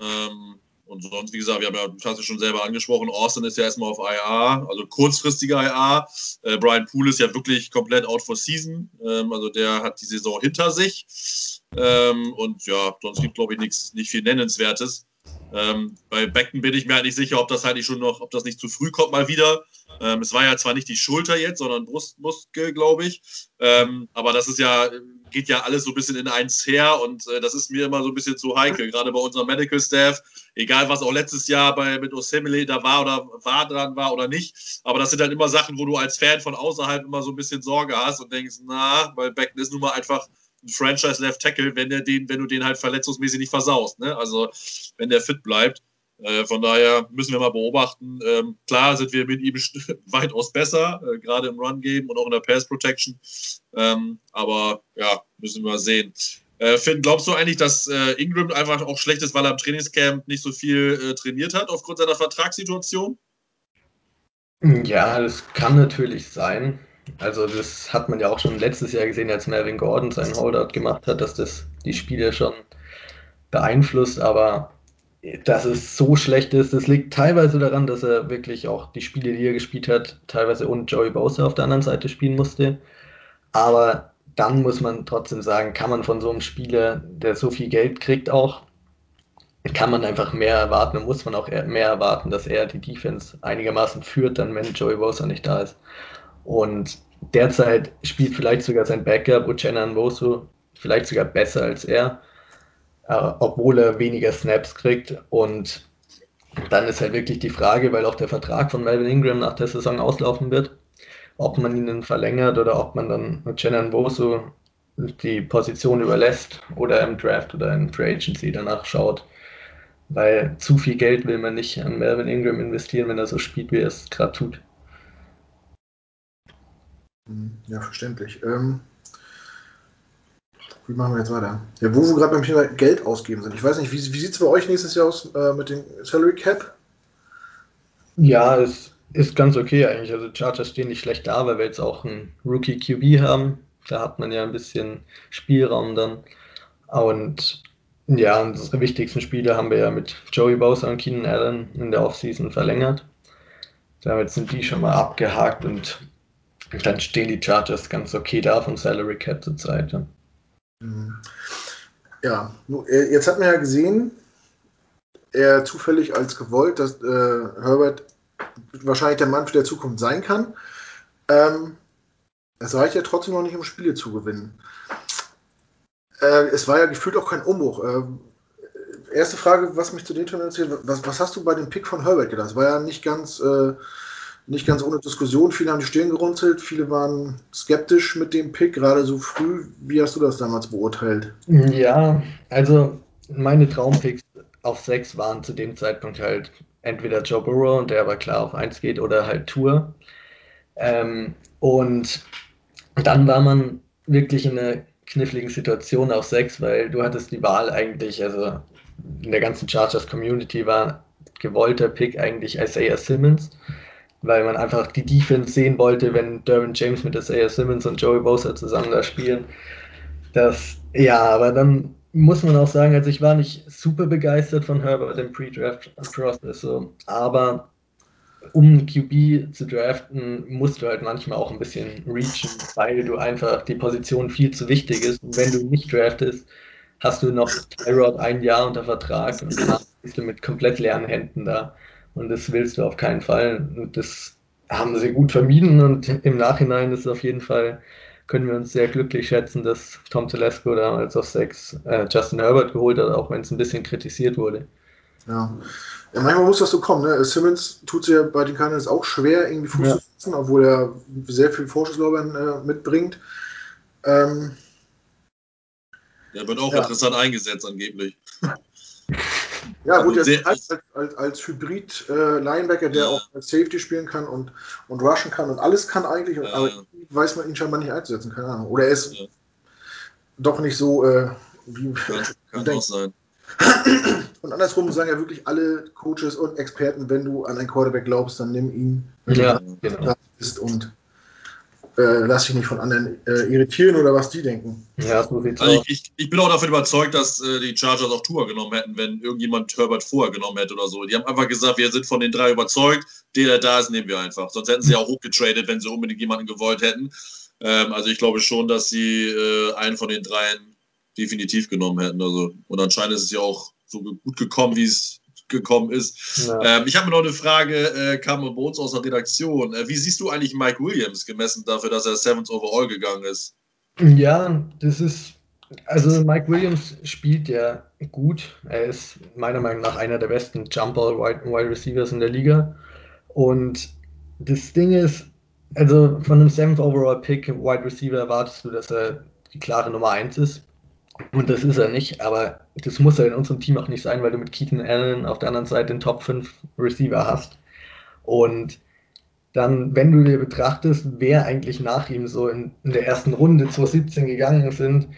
Ähm, und sonst, wie gesagt, wir haben ja, ja schon selber angesprochen, Austin ist ja erstmal auf IA, also kurzfristiger IA. Äh, Brian Poole ist ja wirklich komplett out for season. Ähm, also der hat die Saison hinter sich. Ähm, und ja, sonst gibt, glaube ich, nichts, nicht viel Nennenswertes. Ähm, bei Becken bin ich mir halt nicht sicher, ob das halt nicht schon noch, ob das nicht zu früh kommt mal wieder. Ähm, es war ja zwar nicht die Schulter jetzt, sondern Brustmuskel, glaube ich. Ähm, aber das ist ja, geht ja alles so ein bisschen in eins her und äh, das ist mir immer so ein bisschen zu heikel, gerade bei unserem Medical Staff. Egal, was auch letztes Jahr bei, mit Osemele da war oder war dran war oder nicht. Aber das sind halt immer Sachen, wo du als Fan von außerhalb immer so ein bisschen Sorge hast und denkst, na, weil Becken ist nun mal einfach ein Franchise Left Tackle, wenn der den, wenn du den halt verletzungsmäßig nicht versaust. Ne? Also wenn der fit bleibt. Äh, von daher müssen wir mal beobachten. Ähm, klar sind wir mit ihm <laughs> weitaus besser, äh, gerade im Run-Game und auch in der Pass-Protection. Ähm, aber ja, müssen wir mal sehen. Äh, Finn, glaubst du eigentlich, dass äh, Ingram einfach auch schlecht ist, weil er im Trainingscamp nicht so viel äh, trainiert hat aufgrund seiner Vertragssituation? Ja, das kann natürlich sein. Also das hat man ja auch schon letztes Jahr gesehen, als Melvin Gordon seinen Holdout gemacht hat, dass das die Spiele schon beeinflusst, aber dass es so schlecht ist, das liegt teilweise daran, dass er wirklich auch die Spiele, die er gespielt hat, teilweise und Joey Bosa auf der anderen Seite spielen musste. Aber dann muss man trotzdem sagen, kann man von so einem Spieler, der so viel Geld kriegt, auch, kann man einfach mehr erwarten und muss man auch mehr erwarten, dass er die Defense einigermaßen führt, dann wenn Joey Bosa nicht da ist. Und derzeit spielt vielleicht sogar sein Backup, Uchenna Nwosu, vielleicht sogar besser als er, äh, obwohl er weniger Snaps kriegt. Und dann ist halt wirklich die Frage, weil auch der Vertrag von Melvin Ingram nach der Saison auslaufen wird, ob man ihn verlängert oder ob man dann Uchenna Nwosu die Position überlässt oder im Draft oder in Free Agency danach schaut. Weil zu viel Geld will man nicht an Melvin Ingram investieren, wenn er so spielt, wie er es gerade tut. Hm, ja, verständlich. Ähm, wie machen wir jetzt weiter? Ja, wo wir gerade beim Thema Geld ausgeben sind. Ich weiß nicht, wie, wie sieht es bei euch nächstes Jahr aus äh, mit dem Salary Cap? Ja, es ist ganz okay eigentlich. Also Chargers stehen nicht schlecht da, weil wir jetzt auch einen Rookie QB haben. Da hat man ja ein bisschen Spielraum dann. Und ja, unsere wichtigsten Spiele haben wir ja mit Joey Bosa und Keenan Allen in der Offseason verlängert. Damit sind die schon mal abgehakt und dann stehen die Chargers ganz okay da vom Salary Cap zurzeit. Ja. Mhm. ja, äh, jetzt hat man ja gesehen, er zufällig als gewollt, dass äh, Herbert wahrscheinlich der Mann für der Zukunft sein kann. Ähm, es reicht ja trotzdem noch nicht, um Spiele zu gewinnen. Äh, es war ja gefühlt auch kein Umbruch. Äh, erste Frage, was mich zu den interessiert, was, was hast du bei dem Pick von Herbert gedacht? Es war ja nicht ganz, äh, nicht ganz ohne Diskussion. Viele haben die Stirn gerunzelt, viele waren skeptisch mit dem Pick, gerade so früh. Wie hast du das damals beurteilt? Ja, also meine Traumpicks auf 6 waren zu dem Zeitpunkt halt entweder Joe Burrow, der aber klar auf 1 geht, oder halt Tour. Ähm, und dann war man wirklich in einer kniffligen Situation auf 6, weil du hattest die Wahl eigentlich, also in der ganzen Chargers Community war gewollter Pick eigentlich Isaiah Simmons, weil man einfach die Defense sehen wollte, wenn Derwin James mit Isaiah Simmons und Joey Bosa zusammen da spielen. Das, ja, aber dann muss man auch sagen, also ich war nicht super begeistert von Herbert im Pre-Draft-Process, so, aber um QB zu draften, musst du halt manchmal auch ein bisschen reachen, weil du einfach die Position viel zu wichtig ist. Und wenn du nicht draftest, hast du noch Tyrod ein Jahr unter Vertrag und danach bist du mit komplett leeren Händen da. Und das willst du auf keinen Fall. Und das haben sie gut vermieden und im Nachhinein ist es auf jeden Fall, können wir uns sehr glücklich schätzen, dass Tom Telesco damals auf 6 äh, Justin Herbert geholt hat, auch wenn es ein bisschen kritisiert wurde. Ja. ja. manchmal muss das so kommen. Ne? Simmons tut sich ja bei den Cardinals auch schwer, irgendwie Fuß ja. zu fassen, obwohl er sehr viel Vorschusslorbeeren äh, mitbringt. Ähm, der wird auch ja. interessant eingesetzt, angeblich. <laughs> Ja, gut, also der ist als, als, als Hybrid-Linebacker, äh, der ja. auch als Safety spielen kann und, und rushen kann und alles kann eigentlich, ja. aber weiß man ihn scheinbar nicht einzusetzen, keine Ahnung. Oder er ist ja. doch nicht so, äh, wie Kann, <laughs> kann auch sein. <clears throat> Und andersrum sagen ja wirklich alle Coaches und Experten, wenn du an einen Quarterback glaubst, dann nimm ihn, ja, genau. ist und äh, lass dich nicht von anderen äh, irritieren oder was die denken. Ja, so sieht's also ich, ich, ich, bin auch davon überzeugt, dass äh, die Chargers auch Tour genommen hätten, wenn irgendjemand Herbert vorher genommen hätte oder so. Die haben einfach gesagt, wir sind von den drei überzeugt, der, der da ist, nehmen wir einfach. Sonst hätten sie auch hochgetradet, wenn sie unbedingt jemanden gewollt hätten. Ähm, also ich glaube schon, dass sie äh, einen von den dreien definitiv genommen hätten. Also, und anscheinend ist es ja auch so gut gekommen, wie es gekommen ist. Ja. Ähm, ich habe mir noch eine Frage, äh, kam bei uns aus der Redaktion. Äh, wie siehst du eigentlich Mike Williams gemessen dafür, dass er Seventh Overall gegangen ist? Ja, das ist, also Mike Williams spielt ja gut. Er ist meiner Meinung nach einer der besten Jumper Wide, Wide Receivers in der Liga. Und das Ding ist, also von einem Seventh Overall Pick Wide Receiver erwartest du, dass er die klare Nummer 1 ist. Und das ist er nicht, aber das muss er in unserem Team auch nicht sein, weil du mit Keaton Allen auf der anderen Seite den Top 5 Receiver hast. Und dann, wenn du dir betrachtest, wer eigentlich nach ihm so in, in der ersten Runde 2017 gegangen sind,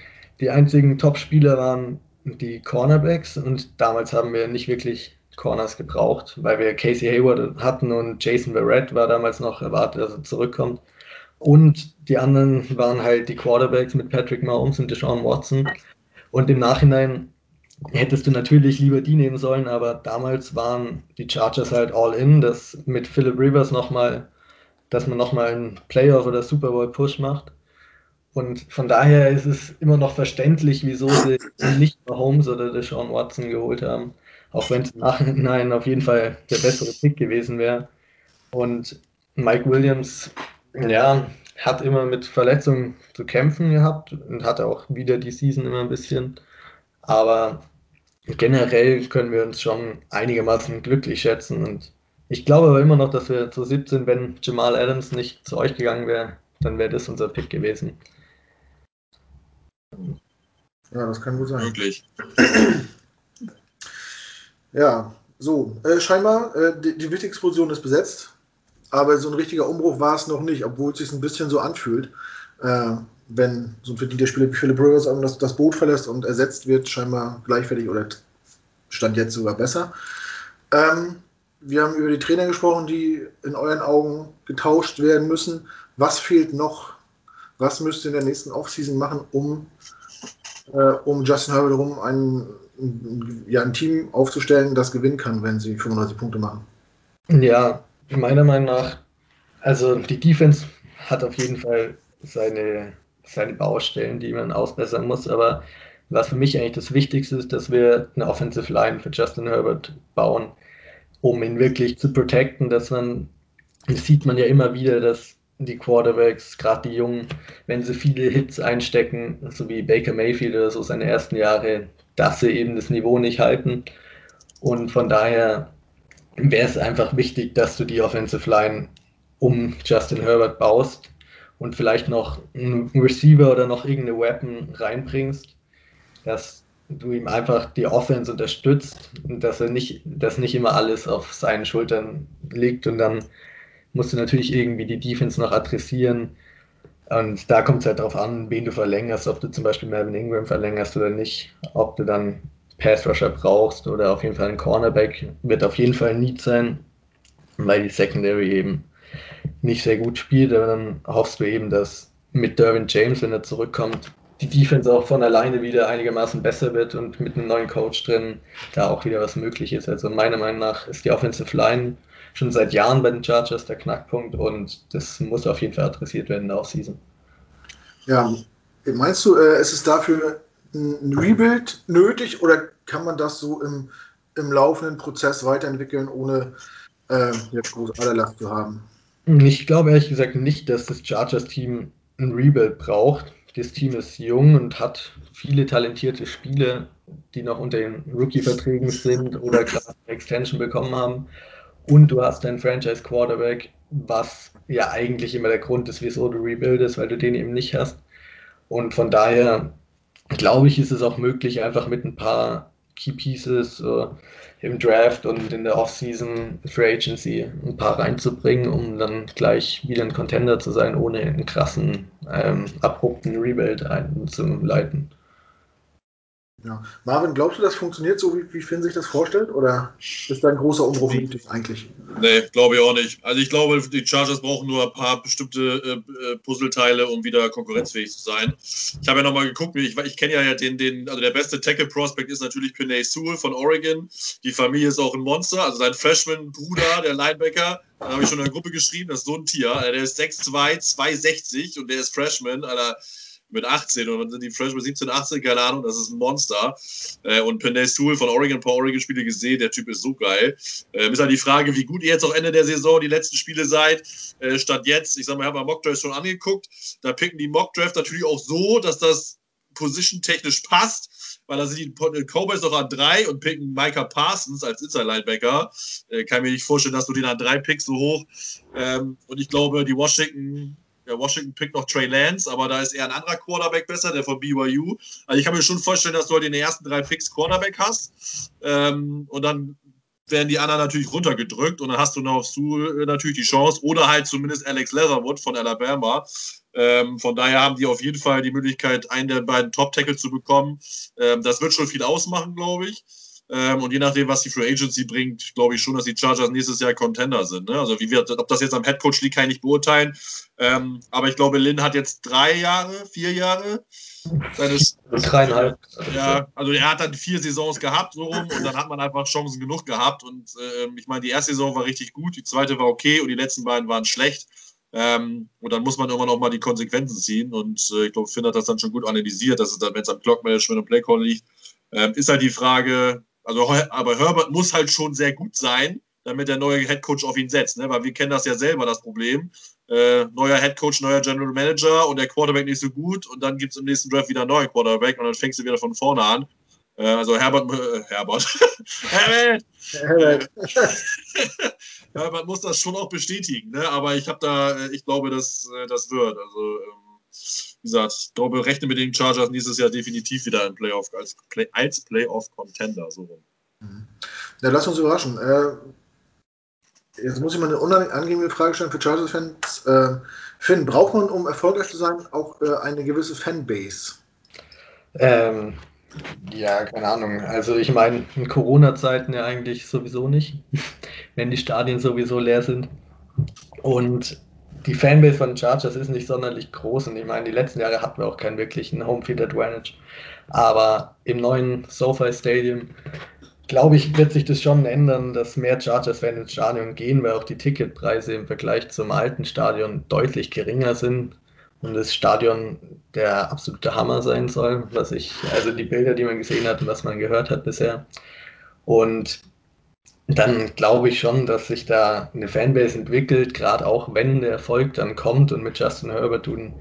die einzigen Top-Spieler waren die Cornerbacks und damals haben wir nicht wirklich Corners gebraucht, weil wir Casey Hayward hatten und Jason Verrett war damals noch erwartet, dass er zurückkommt. Und die anderen waren halt die Quarterbacks mit Patrick Mahomes und Deshaun Watson. Und im Nachhinein hättest du natürlich lieber die nehmen sollen, aber damals waren die Chargers halt all in, dass mit Philip Rivers nochmal, dass man nochmal einen Playoff oder Super Bowl Push macht. Und von daher ist es immer noch verständlich, wieso sie nicht Mahomes oder Deshaun Watson geholt haben. Auch wenn es im Nachhinein auf jeden Fall der bessere Pick gewesen wäre. Und Mike Williams ja, hat immer mit Verletzungen zu kämpfen gehabt und hatte auch wieder die Season immer ein bisschen. Aber generell können wir uns schon einigermaßen glücklich schätzen. Und ich glaube aber immer noch, dass wir zu 17, wenn Jamal Adams nicht zu euch gegangen wäre, dann wäre das unser Pick gewesen. Ja, das kann gut sein. Möglich. Ja, so, äh, scheinbar, äh, die, die Witt-Explosion ist besetzt. Aber so ein richtiger Umbruch war es noch nicht, obwohl es sich ein bisschen so anfühlt. Äh, wenn so ein verdienter Spieler wie Philip Rivers das, das Boot verlässt und ersetzt wird, scheinbar gleichwertig oder stand jetzt sogar besser. Ähm, wir haben über die Trainer gesprochen, die in euren Augen getauscht werden müssen. Was fehlt noch? Was müsst ihr in der nächsten Offseason machen, um, äh, um Justin Herbert herum ein, ja, ein Team aufzustellen, das gewinnen kann, wenn sie 35 Punkte machen? Ja, meiner Meinung nach, also die Defense hat auf jeden Fall seine, seine Baustellen, die man ausbessern muss, aber was für mich eigentlich das Wichtigste ist, dass wir eine Offensive Line für Justin Herbert bauen, um ihn wirklich zu protecten, dass man, das sieht man ja immer wieder, dass die Quarterbacks, gerade die Jungen, wenn sie viele Hits einstecken, so wie Baker Mayfield oder so seine ersten Jahre, dass sie eben das Niveau nicht halten. Und von daher wäre es einfach wichtig, dass du die Offensive Line um Justin Herbert baust und vielleicht noch einen Receiver oder noch irgendeine Weapon reinbringst, dass du ihm einfach die Offense unterstützt und dass er nicht, dass nicht immer alles auf seinen Schultern liegt und dann musst du natürlich irgendwie die Defense noch adressieren. Und da kommt es halt darauf an, wen du verlängerst, ob du zum Beispiel Melvin Ingram verlängerst oder nicht, ob du dann Pass Rusher brauchst oder auf jeden Fall ein Cornerback wird auf jeden Fall ein Need sein, weil die Secondary eben nicht sehr gut spielt. Aber dann hoffst du eben, dass mit Derwin James, wenn er zurückkommt, die Defense auch von alleine wieder einigermaßen besser wird und mit einem neuen Coach drin da auch wieder was möglich ist. Also meiner Meinung nach ist die Offensive Line schon seit Jahren bei den Chargers der Knackpunkt und das muss auf jeden Fall adressiert werden in der Offseason. Ja, meinst du, äh, ist es dafür ein Rebuild nötig oder kann man das so im, im laufenden Prozess weiterentwickeln, ohne äh, jetzt groß Aderlass zu haben? Ich glaube ehrlich gesagt nicht, dass das Chargers-Team ein Rebuild braucht. Das Team ist jung und hat viele talentierte Spieler, die noch unter den Rookie-Verträgen sind oder gerade Extension bekommen haben. Und du hast einen Franchise-Quarterback, was ja eigentlich immer der Grund ist, wieso du rebuildest, weil du den eben nicht hast. Und von daher glaube ich, ist es auch möglich, einfach mit ein paar Key Pieces äh, im Draft und in der Offseason Free Agency ein paar reinzubringen, um dann gleich wieder ein Contender zu sein, ohne einen krassen, ähm, abrupten Rebuild einzuleiten. Ja. Marvin, glaubst du, das funktioniert so, wie, wie Finn sich das vorstellt? Oder ist da ein großer Umbruch nötig eigentlich? Nee, glaube ich auch nicht. Also ich glaube, die Chargers brauchen nur ein paar bestimmte äh, äh Puzzleteile, um wieder konkurrenzfähig zu sein. Ich habe ja nochmal geguckt, ich, ich kenne ja den, den, also der beste Tackle-Prospect ist natürlich Pinay Sewell von Oregon. Die Familie ist auch ein Monster, also sein Freshman-Bruder, der Linebacker, da habe ich schon in der Gruppe geschrieben, das ist so ein Tier. Der ist 6'2, 260 und der ist Freshman, Alter mit 18 und dann sind die Fresh mit 17, 18, keine Ahnung, das ist ein Monster. Äh, und Penday Sewell von Oregon, ein paar Oregon-Spiele gesehen, der Typ ist so geil. Äh, ist halt die Frage, wie gut ihr jetzt auch Ende der Saison die letzten Spiele seid, äh, statt jetzt. Ich sag mal, ich habe mal Mockdraft schon angeguckt. Da picken die Mockdraft natürlich auch so, dass das position-technisch passt, weil da sind die Cowboys noch an drei und picken Micah Parsons als Inside-Linebacker. Äh, kann mir nicht vorstellen, dass du den an drei pickst so hoch. Ähm, und ich glaube, die Washington Washington pickt noch Trey Lance, aber da ist eher ein anderer Quarterback besser, der von BYU. Also ich kann mir schon vorstellen, dass du halt in den ersten drei Picks Quarterback hast. Ähm, und dann werden die anderen natürlich runtergedrückt und dann hast du noch Sue natürlich die Chance oder halt zumindest Alex Leatherwood von Alabama. Ähm, von daher haben die auf jeden Fall die Möglichkeit, einen der beiden Top-Tackle zu bekommen. Ähm, das wird schon viel ausmachen, glaube ich. Ähm, und je nachdem, was die Free Agency bringt, glaube ich schon, dass die Chargers nächstes Jahr Contender sind. Ne? Also wie wir, ob das jetzt am Headcoach liegt, kann ich nicht beurteilen. Ähm, aber ich glaube, Lynn hat jetzt drei Jahre, vier Jahre. Seines, <laughs> Dreieinhalb. Ja, also er hat dann vier Saisons gehabt, so rum, und dann hat man einfach Chancen genug gehabt. Und äh, ich meine, die erste Saison war richtig gut, die zweite war okay und die letzten beiden waren schlecht. Ähm, und dann muss man irgendwann auch mal die Konsequenzen ziehen. Und äh, ich glaube, Finn hat das dann schon gut analysiert, dass es dann, wenn es am Clockmanagement und Playcall liegt, ähm, ist halt die Frage, also, aber Herbert muss halt schon sehr gut sein, damit der neue Headcoach auf ihn setzt. Ne? Weil wir kennen das ja selber, das Problem. Äh, neuer Headcoach, neuer General Manager und der Quarterback nicht so gut und dann gibt es im nächsten Draft wieder einen neuen Quarterback und dann fängst du wieder von vorne an. Äh, also Herbert, äh, Herbert. <laughs> Herbert. Herbert. <laughs> Herbert muss das schon auch bestätigen, ne? aber ich habe da, äh, ich glaube, dass äh, das wird. Also ähm, wie gesagt, ich glaube, rechne mit den Chargers nächstes Jahr definitiv wieder ein Playoff als, Play, als Playoff-Contender. So rum. Mhm. Ja, lass uns überraschen. Äh, jetzt muss ich mal eine unangenehme Frage stellen für Chargers-Fans. Äh, Finn, braucht man, um erfolgreich zu sein, auch äh, eine gewisse Fanbase? Ähm, ja, keine Ahnung. Also ich meine, in Corona-Zeiten ja eigentlich sowieso nicht, <laughs> wenn die Stadien sowieso leer sind. Und die Fanbase von Chargers ist nicht sonderlich groß und ich meine, die letzten Jahre hatten wir auch keinen wirklichen Homefield Advantage. Aber im neuen SoFi Stadium, glaube ich, wird sich das schon ändern, dass mehr Chargers-Fans ins Stadion gehen, weil auch die Ticketpreise im Vergleich zum alten Stadion deutlich geringer sind und das Stadion der absolute Hammer sein soll, was ich, also die Bilder, die man gesehen hat und was man gehört hat bisher. Und dann glaube ich schon, dass sich da eine Fanbase entwickelt, gerade auch wenn der Erfolg dann kommt und mit Justin Herbert du einen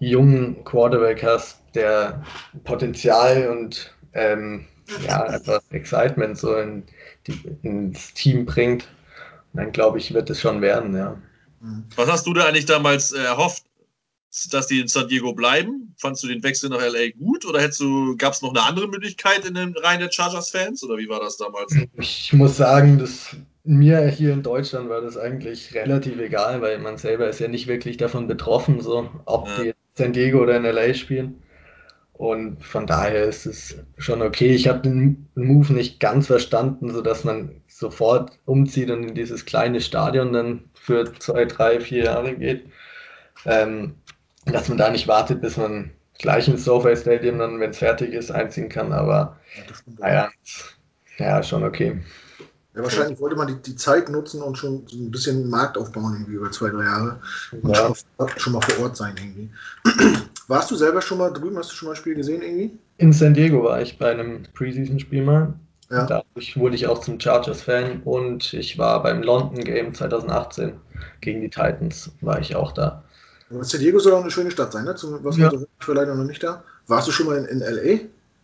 jungen Quarterback hast, der Potenzial und ähm, ja, einfach Excitement so in die, ins Team bringt, dann glaube ich, wird es schon werden, ja. Was hast du da eigentlich damals äh, erhofft? Dass die in San Diego bleiben? Fandst du den Wechsel nach LA gut oder hättest du, gab es noch eine andere Möglichkeit in den Reihen der Chargers-Fans oder wie war das damals? Ich muss sagen, dass mir hier in Deutschland war das eigentlich relativ egal, weil man selber ist ja nicht wirklich davon betroffen, so ob ja. die in San Diego oder in LA spielen. Und von daher ist es schon okay. Ich habe den Move nicht ganz verstanden, sodass man sofort umzieht und in dieses kleine Stadion dann für zwei, drei, vier Jahre geht. Ähm, dass man da nicht wartet, bis man gleich ins SoFi Stadium dann, wenn es fertig ist, einziehen kann. Aber naja, ja, schon okay. Ja, wahrscheinlich wollte man die, die Zeit nutzen und schon so ein bisschen Markt aufbauen, irgendwie über zwei, drei Jahre. Und ja. schon, mal, schon, mal, vor Ort sein, irgendwie. <clears throat> Warst du selber schon mal drüben? Hast du schon mal ein Spiel gesehen, irgendwie? In San Diego war ich bei einem Preseason-Spiel mal. Ja. Da wurde ich auch zum Chargers-Fan und ich war beim London Game 2018 gegen die Titans, war ich auch da. San Diego soll auch eine schöne Stadt sein, ne? Zum, was ja. für leider noch nicht da. Warst du schon mal in, in LA?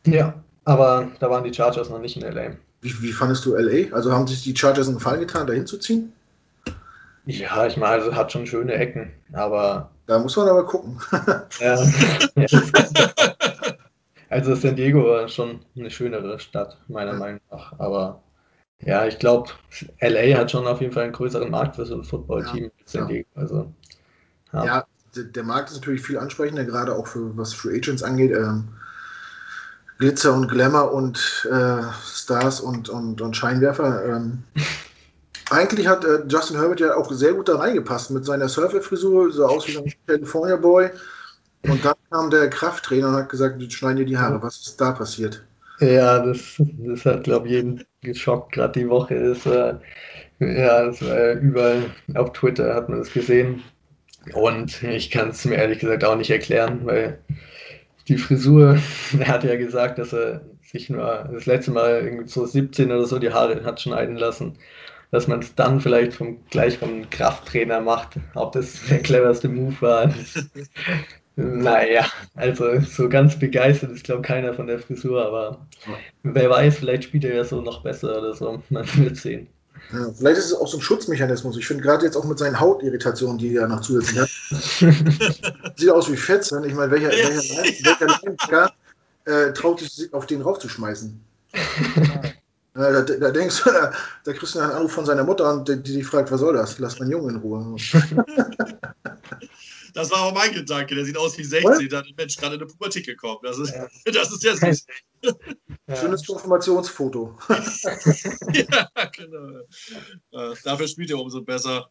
Ja, aber da waren die Chargers noch nicht in LA. Wie, wie fandest du LA? Also haben sich die Chargers einen Gefallen getan, da hinzuziehen? Ja, ich meine, also hat schon schöne Ecken, aber. Da muss man aber gucken. <laughs> ja, also San Diego war schon eine schönere Stadt, meiner ja. Meinung nach. Aber ja, ich glaube, LA hat schon auf jeden Fall einen größeren Markt für so ein Football-Team ja, als San Diego. Also, ja. ja, der Markt ist natürlich viel ansprechender, gerade auch für was Free Agents angeht. Ähm, Glitzer und Glamour und äh, Stars und, und, und Scheinwerfer. Ähm, <laughs> eigentlich hat äh, Justin Herbert ja auch sehr gut da reingepasst mit seiner Surfer-Frisur, so aus wie ein California Boy. Und dann kam der Krafttrainer und hat gesagt, schneiden dir die Haare. Was ist da passiert? Ja, das, das hat, glaube ich, jeden geschockt, gerade die Woche. Das war, ja, das war überall auf Twitter hat man das gesehen. Und ich kann es mir ehrlich gesagt auch nicht erklären, weil die Frisur, <laughs> er hat ja gesagt, dass er sich nur das letzte Mal irgendwie so 17 oder so die Haare hat schneiden lassen. Dass man es dann vielleicht vom, gleich vom Krafttrainer macht. Ob das <laughs> der cleverste Move war. <laughs> naja, also so ganz begeistert ist, glaube ich, keiner von der Frisur, aber wer weiß, vielleicht spielt er ja so noch besser oder so. Man wird sehen. Ja, vielleicht ist es auch so ein Schutzmechanismus. Ich finde gerade jetzt auch mit seinen Hautirritationen, die er noch zusätzlich hat, <laughs> sieht aus wie Fetzen. Ich meine, welcher, welcher, welcher äh, traut sich auf den raufzuschmeißen? Ja, da, da, denkst du, da, <laughs> da, kriegst du einen Anruf von seiner Mutter und die, die fragt, was soll das? Lass meinen Jungen in Ruhe. <laughs> Das war auch mein Gedanke. Der sieht aus wie 16. Da hat ein Mensch gerade in eine Pubertät gekommen. Das ist, ja. <laughs> das ist ja süß. <laughs> Ja. Schönes Informationsfoto. <laughs> ja, genau. Äh, dafür spielt er umso besser.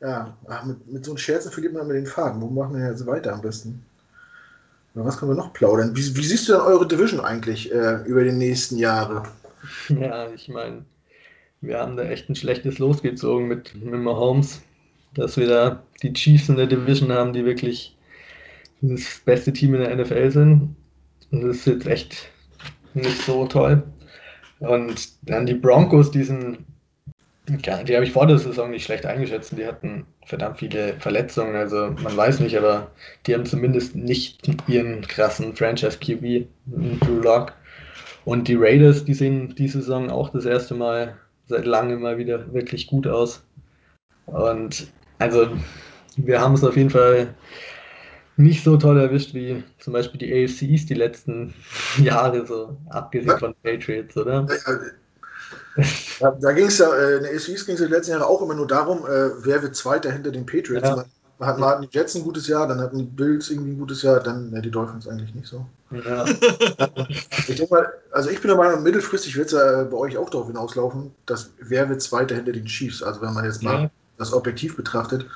ja, ach, mit, mit so einem Scherzen verliert man immer den Faden. Wo machen wir jetzt weiter am besten? Was können wir noch plaudern? Wie, wie siehst du denn eure Division eigentlich äh, über die nächsten Jahre? Ja, ich meine, wir haben da echt ein schlechtes Los gezogen mit, mit Mahomes, dass wir da die Chiefs in der Division haben, die wirklich das beste Team in der NFL sind. Und das ist jetzt echt nicht so toll. Und dann die Broncos, die sind, die habe ich vor der Saison nicht schlecht eingeschätzt. Die hatten verdammt viele Verletzungen, also man weiß nicht, aber die haben zumindest nicht ihren krassen Franchise QB, Drew Lock. Und die Raiders, die sehen die Saison auch das erste Mal seit langem mal wieder wirklich gut aus. Und also wir haben es auf jeden Fall nicht so toll erwischt wie zum Beispiel die AFCs die letzten <laughs> Jahre, so abgesehen von Patriots, oder? Ja, da ging es ja, äh, in der AFCs ging es die letzten Jahre auch immer nur darum, äh, wer wird Zweiter hinter den Patriots. Ja. Man hat, man die Jets ein gutes Jahr, dann hatten die Bills irgendwie ein gutes Jahr, dann ja, die Dolphins eigentlich nicht so. Ja. ich denke mal, also ich bin der Meinung, mittelfristig wird es ja bei euch auch darauf hinauslaufen, dass wer wird Zweiter hinter den Chiefs, also wenn man jetzt mal ja. das objektiv betrachtet.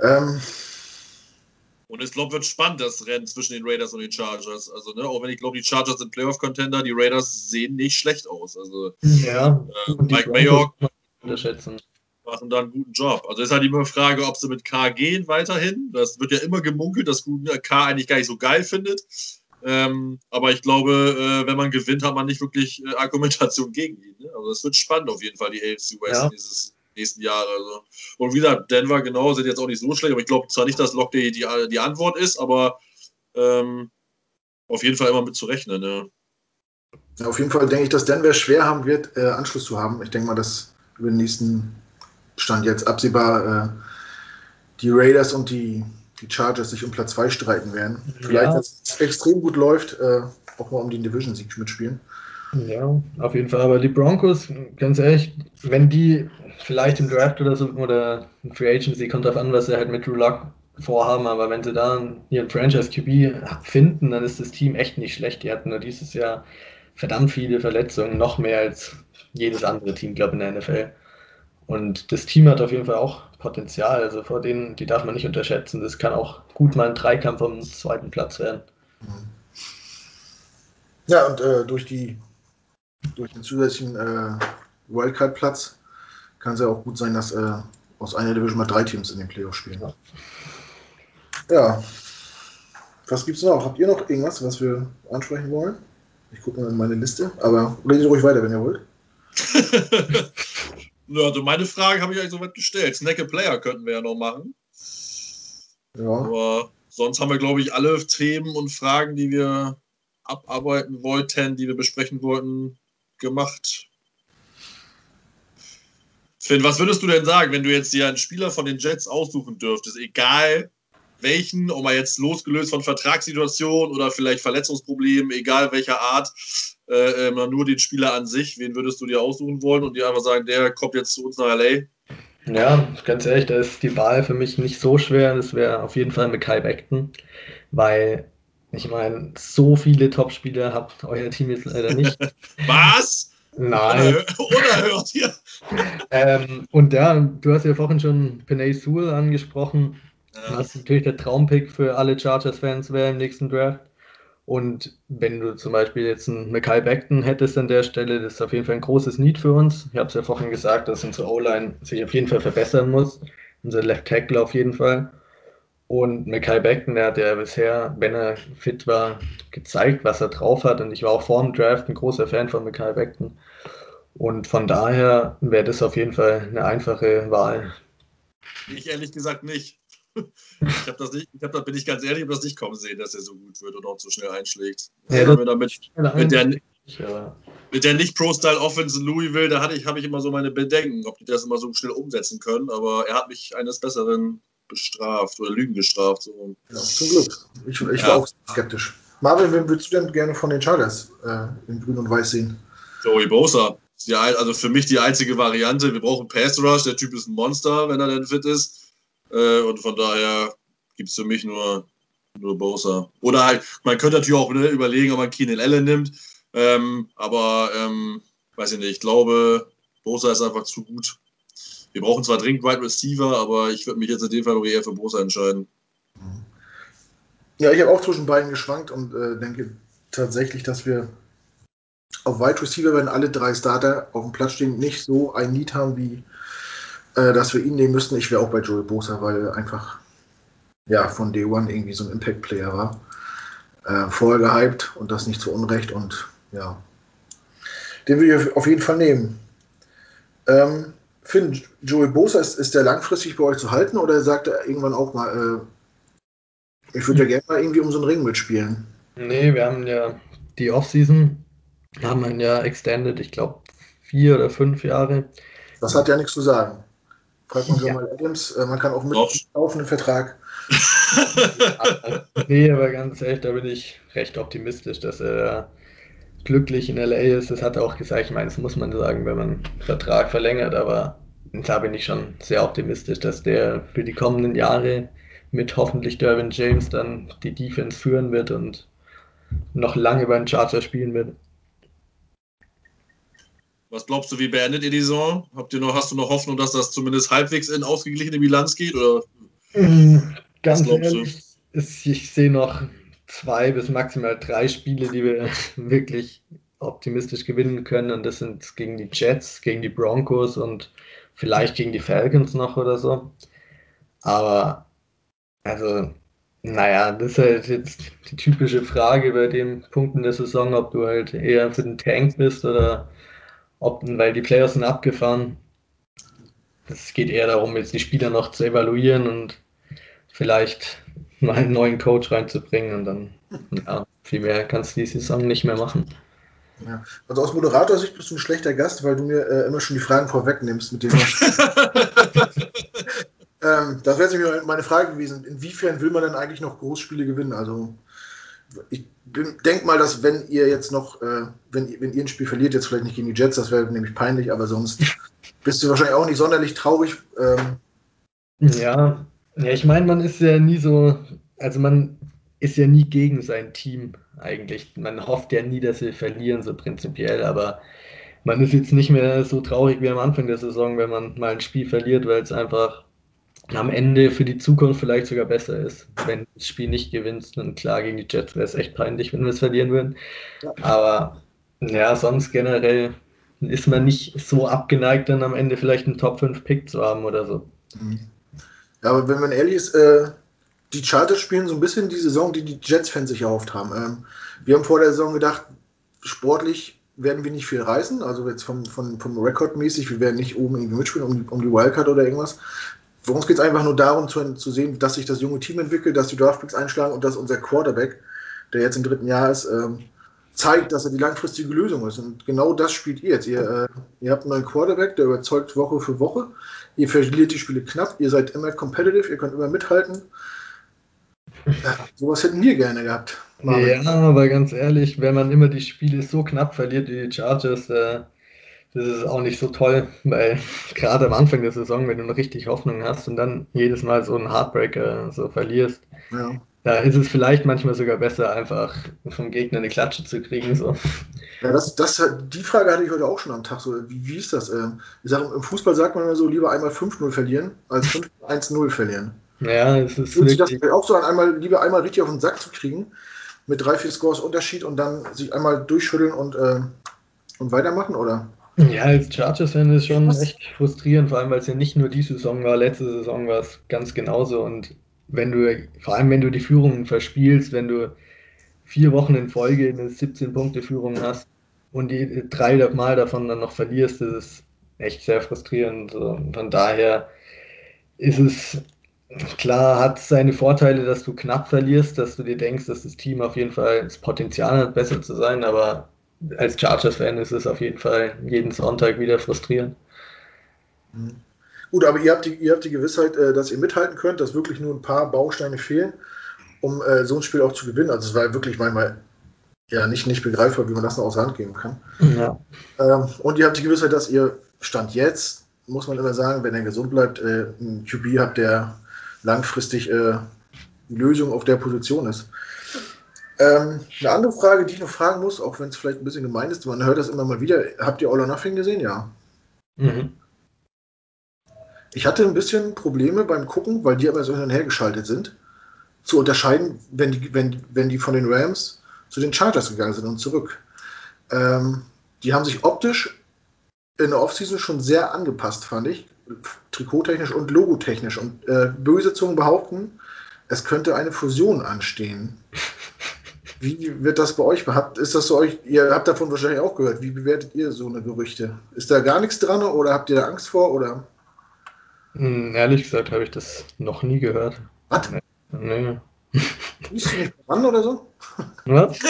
Ähm, und ich glaube, wird spannend, das Rennen zwischen den Raiders und den Chargers. Also, ne, auch wenn ich glaube, die Chargers sind Playoff-Contender, die Raiders sehen nicht schlecht aus. Also, ja, äh, Mike Mayock unterschätzen machen da einen guten Job. Also ist halt immer die Frage, ob sie mit K gehen weiterhin. Das wird ja immer gemunkelt, dass K eigentlich gar nicht so geil findet. Ähm, aber ich glaube, äh, wenn man gewinnt, hat man nicht wirklich äh, Argumentation gegen ihn. Ne? Also das wird spannend auf jeden Fall, die AFC West ja. dieses nächsten Jahre. Also. Und wie gesagt, Denver genau sind jetzt auch nicht so schlecht, aber ich glaube zwar nicht, dass Lock die, die, die Antwort ist, aber ähm, auf jeden Fall immer mit zu rechnen. Ne? Ja, auf jeden Fall denke ich, dass Denver schwer haben wird, äh, Anschluss zu haben. Ich denke mal, dass über den nächsten stand jetzt absehbar, äh, die Raiders und die, die Chargers sich um Platz 2 streiten werden. Vielleicht, ja. wenn es extrem gut läuft, äh, auch mal um den Division-Sieg mitspielen. Ja, auf jeden Fall. Aber die Broncos, ganz ehrlich, wenn die vielleicht im Draft oder so oder Free Agency, kommt darauf an, was sie halt mit Drew Luck vorhaben, aber wenn sie da ihren Franchise QB finden, dann ist das Team echt nicht schlecht. Die hatten nur dieses Jahr verdammt viele Verletzungen, noch mehr als jedes andere Team, glaube ich, in der NFL. Und das Team hat auf jeden Fall auch Potenzial. Also vor denen, die darf man nicht unterschätzen. Das kann auch gut mal ein Dreikampf am zweiten Platz werden. Ja, und äh, durch, die, durch den zusätzlichen äh, Wildcard-Platz kann es ja auch gut sein, dass äh, aus einer Division mal drei Teams in den Playoffs spielen. Ja. ja. Was gibt's noch? Habt ihr noch irgendwas, was wir ansprechen wollen? Ich gucke mal in meine Liste, aber redet ruhig weiter, wenn ihr wollt. <laughs> Ja, also meine Frage habe ich eigentlich soweit gestellt. Snack a Player könnten wir ja noch machen. Ja. Aber sonst haben wir, glaube ich, alle Themen und Fragen, die wir abarbeiten wollten, die wir besprechen wollten, gemacht. Finn, was würdest du denn sagen, wenn du jetzt dir einen Spieler von den Jets aussuchen dürftest, egal welchen, ob er jetzt losgelöst von Vertragssituation oder vielleicht Verletzungsproblemen, egal welcher Art, äh, äh, nur den Spieler an sich, wen würdest du dir aussuchen wollen und dir einfach sagen, der kommt jetzt zu uns nach LA? Ja, ganz ehrlich, da ist die Wahl für mich nicht so schwer. Das wäre auf jeden Fall Mackay Beckton. weil ich meine, so viele Top-Spieler habt euer Team jetzt leider nicht. <laughs> Was? Nein. Unerhört hier. ähm, und ja, du hast ja vorhin schon Penay Sewell angesprochen, Ja. was natürlich der Traumpick für alle Chargers-Fans wäre im nächsten Draft. Und wenn du zum Beispiel jetzt einen Mackay Beckton hättest an der Stelle, das ist auf jeden Fall ein großes Need für uns. Ich habe es ja vorhin gesagt, dass unsere O-Line sich auf jeden Fall verbessern muss. Unser Left Tackle auf jeden Fall. Und Mackay Beckton, der hat ja bisher, wenn er fit war, gezeigt, was er drauf hat. Und ich war auch vor dem Draft ein großer Fan von Mackay Beckton. Und von daher wäre das auf jeden Fall eine einfache Wahl. Ich ehrlich gesagt nicht. Ich habe das nicht, ich hab, da bin ich ganz ehrlich, ich habe das nicht kommen sehen, dass er so gut wird und auch so schnell einschlägt. Ja, das- mit, damit, mit, der, Ja. mit der Nicht-Pro-Style-Offense in Louisville, da hatte ich, habe ich immer so meine Bedenken, ob die das immer so schnell umsetzen können. Aber er hat mich eines Besseren bestraft oder Lügen gestraft. So. Ja, zum Glück. Ich, ich war auch skeptisch. Marvin, wen würdest du denn gerne von den Chargers äh, in Grün und Weiß sehen? Joey Bosa. Die, also für mich die einzige Variante. Wir brauchen Pass Rush. Der Typ ist ein Monster, wenn er denn fit ist. Äh, und von daher gibt es für mich nur, nur Bosa. Oder halt, man könnte natürlich auch ne, überlegen, ob man Keenan Allen nimmt. Ähm, aber ähm, weiß ich nicht, ich glaube, Bosa ist einfach zu gut. Wir brauchen zwar dringend Wide Receiver, aber ich würde mich jetzt in dem Fall eher für Bosa entscheiden. Ja, ich habe auch zwischen beiden geschwankt und äh, denke tatsächlich, dass wir auf Wide Receiver, wenn alle drei Starter auf dem Platz stehen, nicht so ein Need haben, wie äh, dass wir ihn nehmen müssten. Ich wäre auch bei Joey Bosa, weil er einfach ja, von Day One irgendwie so ein Impact-Player war. Äh, vorher gehypt und das nicht zu Unrecht und ja, den will ich auf jeden Fall nehmen. Ähm, Finn, Joey Bosa, ist, ist der langfristig bei euch zu halten oder sagt er irgendwann auch mal, äh, ich würde ja gerne mal irgendwie um so einen Ring mitspielen? Nee, wir haben ja die Offseason, haben wir ja extended, ich glaube vier oder fünf Jahre. Das hat ja nichts zu sagen. Fragt man Ja. Jamal Adams, äh, man kann auch mit Doch. laufenden Vertrag. <laughs> Nee, aber ganz ehrlich, da bin ich recht optimistisch, dass er glücklich in LA ist. Das hat er auch gesagt. Ich meine, das muss man sagen, wenn man einen Vertrag verlängert, aber da bin ich schon sehr optimistisch, dass der für die kommenden Jahre mit hoffentlich Derwin James dann die Defense führen wird und noch lange bei den Chargers spielen wird. Was glaubst du, wie beendet ihr die Saison? Habt ihr noch, hast du noch Hoffnung, dass das zumindest halbwegs in ausgeglichene Bilanz geht? Oder? Ganz glaubst du? ehrlich, ist, ich sehe noch zwei bis maximal drei Spiele, die wir <laughs> wirklich optimistisch gewinnen können. Und das sind gegen die Jets, gegen die Broncos und vielleicht gegen die Falcons noch oder so. Aber, also, naja, das ist halt jetzt die typische Frage bei den Punkten der Saison, ob du halt eher für den Tank bist oder ob, weil die Playoffs sind abgefahren. Es geht eher darum, jetzt die Spieler noch zu evaluieren und vielleicht mal einen neuen Coach reinzubringen und dann, ja, viel mehr kannst du die Saison nicht mehr machen. Ja. Also aus Moderatorsicht bist du ein schlechter Gast, weil du mir äh, immer schon die Fragen vorwegnimmst, mit denen <laughs> ähm, Das wäre jetzt nämlich meine Frage gewesen. Inwiefern will man denn eigentlich noch Großspiele gewinnen? Also ich denke mal, dass wenn ihr jetzt noch, äh, wenn, ihr- wenn ihr ein Spiel verliert, jetzt vielleicht nicht gegen die Jets, das wäre nämlich peinlich, aber sonst <laughs> bist du wahrscheinlich auch nicht sonderlich traurig. Ähm, Ja, ja, ich meine, man ist ja nie so, also man ist ja nie gegen sein Team eigentlich. Man hofft ja nie, dass sie verlieren, so prinzipiell, aber man ist jetzt nicht mehr so traurig wie am Anfang der Saison, wenn man mal ein Spiel verliert, weil es einfach am Ende für die Zukunft vielleicht sogar besser ist. Wenn du das Spiel nicht gewinnst, dann klar, gegen die Jets wäre es echt peinlich, wenn wir es verlieren würden. Ja. Aber ja, sonst generell ist man nicht so abgeneigt, dann am Ende vielleicht einen Top 5 Pick zu haben oder so. Ja, aber wenn man ehrlich ist, äh, die Chargers spielen so ein bisschen die Saison, die die Jets-Fans sich erhofft haben. Ähm, wir haben vor der Saison gedacht, sportlich werden wir nicht viel reißen, also jetzt vom, vom, vom Rekord mäßig, wir werden nicht oben irgendwie mitspielen um, um die Wildcard oder irgendwas. Für uns geht es einfach nur darum zu, zu sehen, dass sich das junge Team entwickelt, dass die Draftpicks einschlagen und dass unser Quarterback, der jetzt im dritten Jahr ist, ähm, zeigt, dass er die langfristige Lösung ist. Und genau das spielt ihr jetzt. Ihr, äh, ihr habt einen neuen Quarterback, der überzeugt Woche für Woche. Ihr verliert die Spiele knapp, ihr seid immer competitive, ihr könnt immer mithalten. Ja, sowas hätten wir gerne gehabt. Marvin. Ja, aber ganz ehrlich, wenn man immer die Spiele so knapp verliert wie die Chargers, äh, das ist auch nicht so toll, weil <laughs> gerade am Anfang der Saison, wenn du noch richtig Hoffnung hast und dann jedes Mal so einen Heartbreaker so verlierst, Ja. da ist es vielleicht manchmal sogar besser, einfach vom Gegner eine Klatsche zu kriegen. So. Ja, das, das, die Frage hatte ich heute auch schon am Tag. So, wie, wie ist das? Ähm, ich sage, Im Fußball sagt man immer so, lieber einmal 5-0 verlieren, als 5-1-0 <laughs> verlieren. Ja, es ist Fühlt sich das auch so an, einmal, lieber einmal richtig auf den Sack zu kriegen, mit drei, vier Scores Unterschied und dann sich einmal durchschütteln und, äh, und weitermachen, oder? Ja, als Chargers-Fan ist es schon echt frustrierend, vor allem weil es ja nicht nur die Saison war, letzte Saison war es ganz genauso. Und wenn du, vor allem wenn du die Führung verspielst, wenn du vier Wochen in Folge eine 17-Punkte-Führung hast und die drei Mal davon dann noch verlierst, das ist echt sehr frustrierend. Von daher ist es klar, hat seine Vorteile, dass du knapp verlierst, dass du dir denkst, dass das Team auf jeden Fall das Potenzial hat, besser zu sein, aber als Chargers-Fan ist es auf jeden Fall jeden Sonntag wieder frustrierend. Mhm. Gut, aber ihr habt, die, ihr habt die Gewissheit, äh, dass ihr mithalten könnt, dass wirklich nur ein paar Bausteine fehlen, um äh, so ein Spiel auch zu gewinnen. Also es war wirklich manchmal ja nicht, nicht begreifbar, wie man das noch aus der Hand geben kann. Ja. Ähm, und ihr habt die Gewissheit, dass ihr Stand jetzt, muss man immer sagen, wenn er gesund bleibt, äh, einen QB habt, der langfristig äh, Lösung auf der Position ist. Ähm, eine andere Frage, die ich noch fragen muss, auch wenn es vielleicht ein bisschen gemein ist, man hört das immer mal wieder. Habt ihr All or Nothing gesehen? Ja. Mhm. Ich hatte ein bisschen Probleme beim Gucken, weil die aber so hin und her geschaltet sind, zu unterscheiden, wenn die, wenn, wenn die von den Rams zu den Chargers gegangen sind und zurück. Ähm, die haben sich optisch in der Offseason schon sehr angepasst, fand ich. Trikottechnisch und logotechnisch. Und äh, böse Zungen behaupten, es könnte eine Fusion anstehen. <laughs> Wie wird das bei euch? Habt, ist das so euch? Ihr habt davon wahrscheinlich auch gehört. Wie bewertet ihr so eine Gerüchte? Ist da gar nichts dran oder habt ihr da Angst vor? Oder? Hm, ehrlich gesagt habe ich das noch nie gehört. Was? Nee. nee. Liest du nicht dran oder so? Was? <laughs>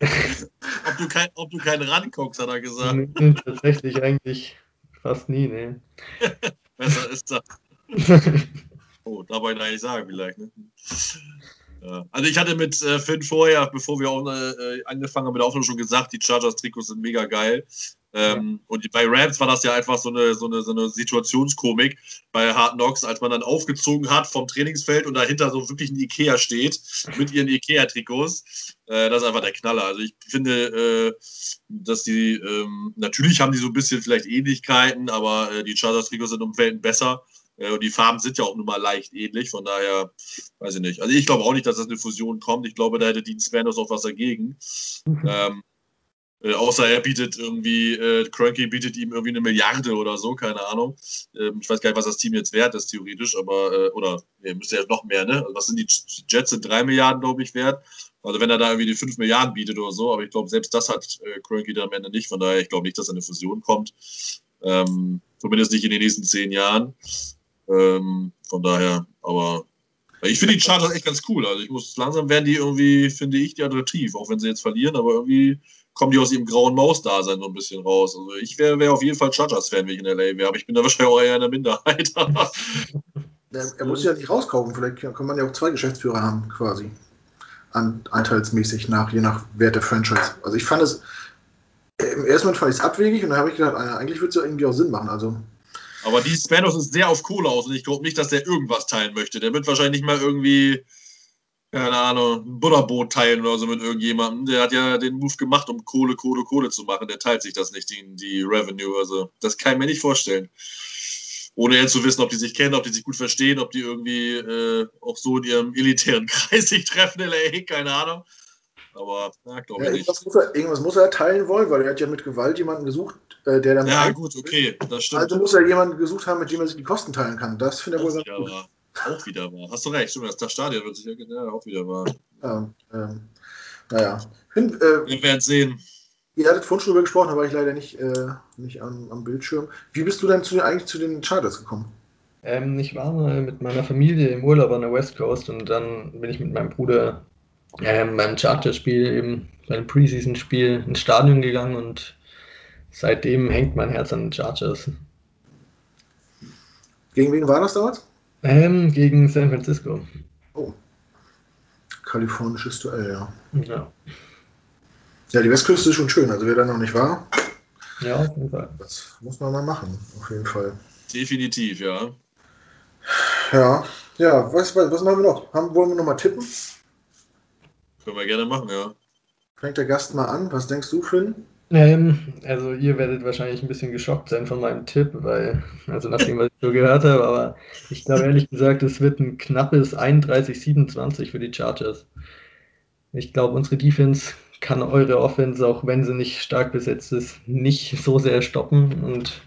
ob, du kein, ob du keinen ranguckst, hat er gesagt. Nee, tatsächlich eigentlich fast nie, nee. <laughs> Besser ist das. <laughs> Oh, darf ich eigentlich sagen, vielleicht. Ne? Ja. Also ich hatte mit äh, Finn vorher, bevor wir auch äh, angefangen haben mit der Aufnahme schon gesagt, die Chargers-Trikots sind mega geil. Ähm, ja. Und bei Rams war das ja einfach so eine, so, eine, so eine Situationskomik bei Hard Knocks, als man dann aufgezogen hat vom Trainingsfeld und dahinter so wirklich ein Ikea steht mit ihren Ikea-Trikots. Äh, das ist einfach der Knaller. Also ich finde, äh, dass die, ähm, natürlich haben die so ein bisschen vielleicht Ähnlichkeiten, aber äh, die Chargers-Trikots sind um Welten besser. Und die Farben sind ja auch nun mal leicht ähnlich, von daher weiß ich nicht. Also ich glaube auch nicht, dass das eine Fusion kommt. Ich glaube, da hätte Dean Spanos auch was dagegen. Mhm. Ähm, äh, außer er bietet irgendwie, äh, Cranky bietet ihm irgendwie eine Milliarde oder so, keine Ahnung. Ähm, ich weiß gar nicht, was das Team jetzt wert ist, theoretisch, aber, äh, oder, nee, müsste ja noch mehr, ne? Also was sind die Jets? Sind drei Milliarden, glaube ich, wert. Also wenn er da irgendwie die fünf Milliarden bietet oder so, aber ich glaube, selbst das hat äh, Cranky dann am Ende nicht. Von daher, ich glaube nicht, dass eine Fusion kommt. Ähm, zumindest nicht in den nächsten zehn Jahren. Ähm, von daher, aber ich finde die Chargers echt ganz cool. Also ich muss langsam werden die irgendwie, finde ich, die attraktiv, auch wenn sie jetzt verlieren, aber irgendwie kommen die aus ihrem grauen Maus-Dasein so ein bisschen raus. Also ich wäre wär auf jeden Fall Chargers-Fan, wenn ich in LA wäre, aber ich bin da wahrscheinlich auch eher in der Minderheit. <laughs> er, er muss ja nicht rauskaufen, vielleicht kann man ja auch zwei Geschäftsführer haben, quasi. An, anteilsmäßig nach, je nach Wert der Franchise. Also ich fand es, im ersten Moment fand ich es abwegig und dann habe ich gedacht, eigentlich würde es ja irgendwie auch Sinn machen. Also aber die Spanos ist sehr auf Kohle aus und ich glaube nicht, dass der irgendwas teilen möchte. Der wird wahrscheinlich nicht mal irgendwie, keine Ahnung, ein Butterboot teilen oder so mit irgendjemandem. Der hat ja den Move gemacht, um Kohle, Kohle, Kohle zu machen. Der teilt sich das nicht, die, die Revenue. Also, das kann ich mir nicht vorstellen. Ohne jetzt zu wissen, ob die sich kennen, ob die sich gut verstehen, ob die irgendwie äh, auch so in ihrem <laughs> elitären Kreis sich treffen LA, keine Ahnung. Aber, ja, glaube ja, ich irgendwas nicht. Muss er, irgendwas muss er teilen wollen, weil er hat ja mit Gewalt jemanden gesucht, äh, der dann. Ja, gut, okay, das stimmt. Also muss er jemanden gesucht haben, mit dem er sich die Kosten teilen kann. Das finde ich wohl ganz gut. War. Auch wieder wahr. Hast du recht, stimmt, das Stadion wird sicher ja, auch wieder wahr. Ja, ähm, naja. Bin, äh, Wir werden sehen. Ihr hattet vorhin schon drüber gesprochen, war ich leider nicht, äh, nicht am, am, Bildschirm. Wie bist du denn zu, eigentlich zu den Chargers gekommen? Ähm, ich war mal mit meiner Familie im Urlaub an der West Coast und dann bin ich mit meinem Bruder ähm, beim Charterspiel, eben beim Preseason-Spiel ins Stadion gegangen und seitdem hängt mein Herz an den Chargers. Gegen wen war das damals? Ähm, gegen San Francisco. Oh. Kalifornisches Duell, ja. Ja. Ja, die Westküste ist schon schön. Also wer da noch nicht war, ja, auf jeden Fall. Das muss man mal machen, auf jeden Fall. Definitiv, ja. Ja, ja, was, was, was machen wir noch? Haben, wollen wir noch mal tippen? Können wir gerne machen, ja. Fängt der Gast mal an. Was denkst du, Finn? Ähm, also ihr werdet wahrscheinlich ein bisschen geschockt sein von meinem Tipp, weil, also nach dem, was ich so gehört habe, aber ich glaube ehrlich gesagt, es wird ein knappes 31-27 für die Chargers. Ich glaube, unsere Defense kann eure Offense, auch wenn sie nicht stark besetzt ist, nicht so sehr stoppen und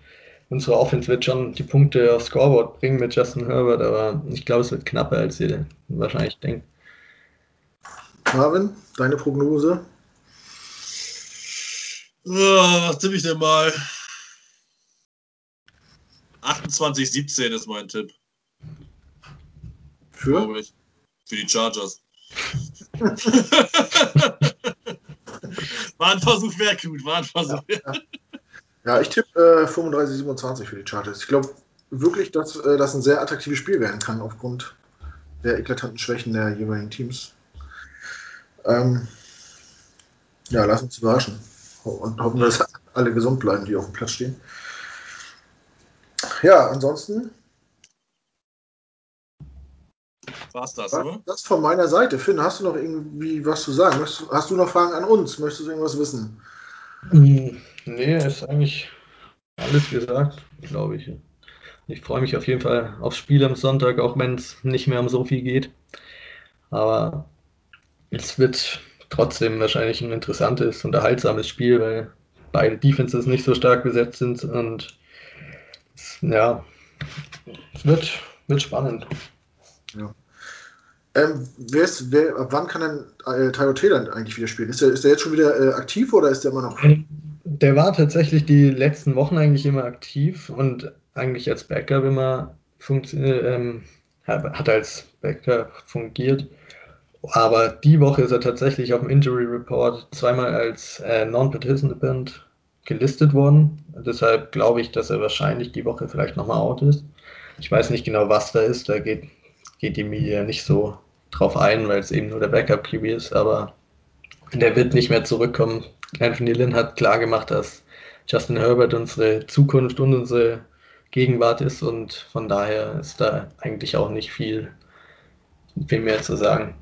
unsere Offense wird schon die Punkte aufs Scoreboard bringen mit Justin Herbert, aber ich glaube, es wird knapper, als ihr wahrscheinlich denkt. Marvin, deine Prognose? Oh, was tippe ich denn mal? 28-17 ist mein Tipp. Für? Ich. Für die Chargers. <laughs> war ein Versuch wert, gut. War ein Versuch ja, ja. ja, ich tippe äh, 35-27 für die Chargers. Ich glaube wirklich, dass äh, das ein sehr attraktives Spiel werden kann aufgrund der eklatanten Schwächen der jeweiligen Teams. Ähm, ja, lass uns überraschen. Und hoffen, dass alle gesund bleiben, die auf dem Platz stehen. Ja, ansonsten. War's das, war oder? Das von meiner Seite. Finn, hast du noch irgendwie was zu sagen? Möchtest, hast du noch Fragen an uns? Möchtest du irgendwas wissen? Nee, ist eigentlich alles gesagt, glaube ich. Ich freue mich auf jeden Fall aufs Spiel am Sonntag, auch wenn es nicht mehr um so viel geht. Aber es wird trotzdem wahrscheinlich ein interessantes, unterhaltsames Spiel, weil beide Defenses nicht so stark besetzt sind und es, ja, es wird, wird spannend. Ja. Ähm, wer ist, wer, ab wann kann denn äh, Tyro Taylor eigentlich wieder spielen? Ist der, ist der jetzt schon wieder äh, aktiv oder ist der immer noch? Der war tatsächlich die letzten Wochen eigentlich immer aktiv und eigentlich als Backup immer ähm, hat als Backup fungiert. Aber die Woche ist er tatsächlich auf dem Injury Report zweimal als äh, Non-Participant gelistet worden. Deshalb glaube ich, dass er wahrscheinlich die Woche vielleicht nochmal out ist. Ich weiß nicht genau, was da ist. Da geht, geht die Media nicht so drauf ein, weil es eben nur der Backup-QB ist. Aber der wird nicht mehr zurückkommen. Anthony Lynn hat klar gemacht, dass Justin Herbert unsere Zukunft und unsere Gegenwart ist. Und von daher ist da eigentlich auch nicht viel, viel mehr zu sagen.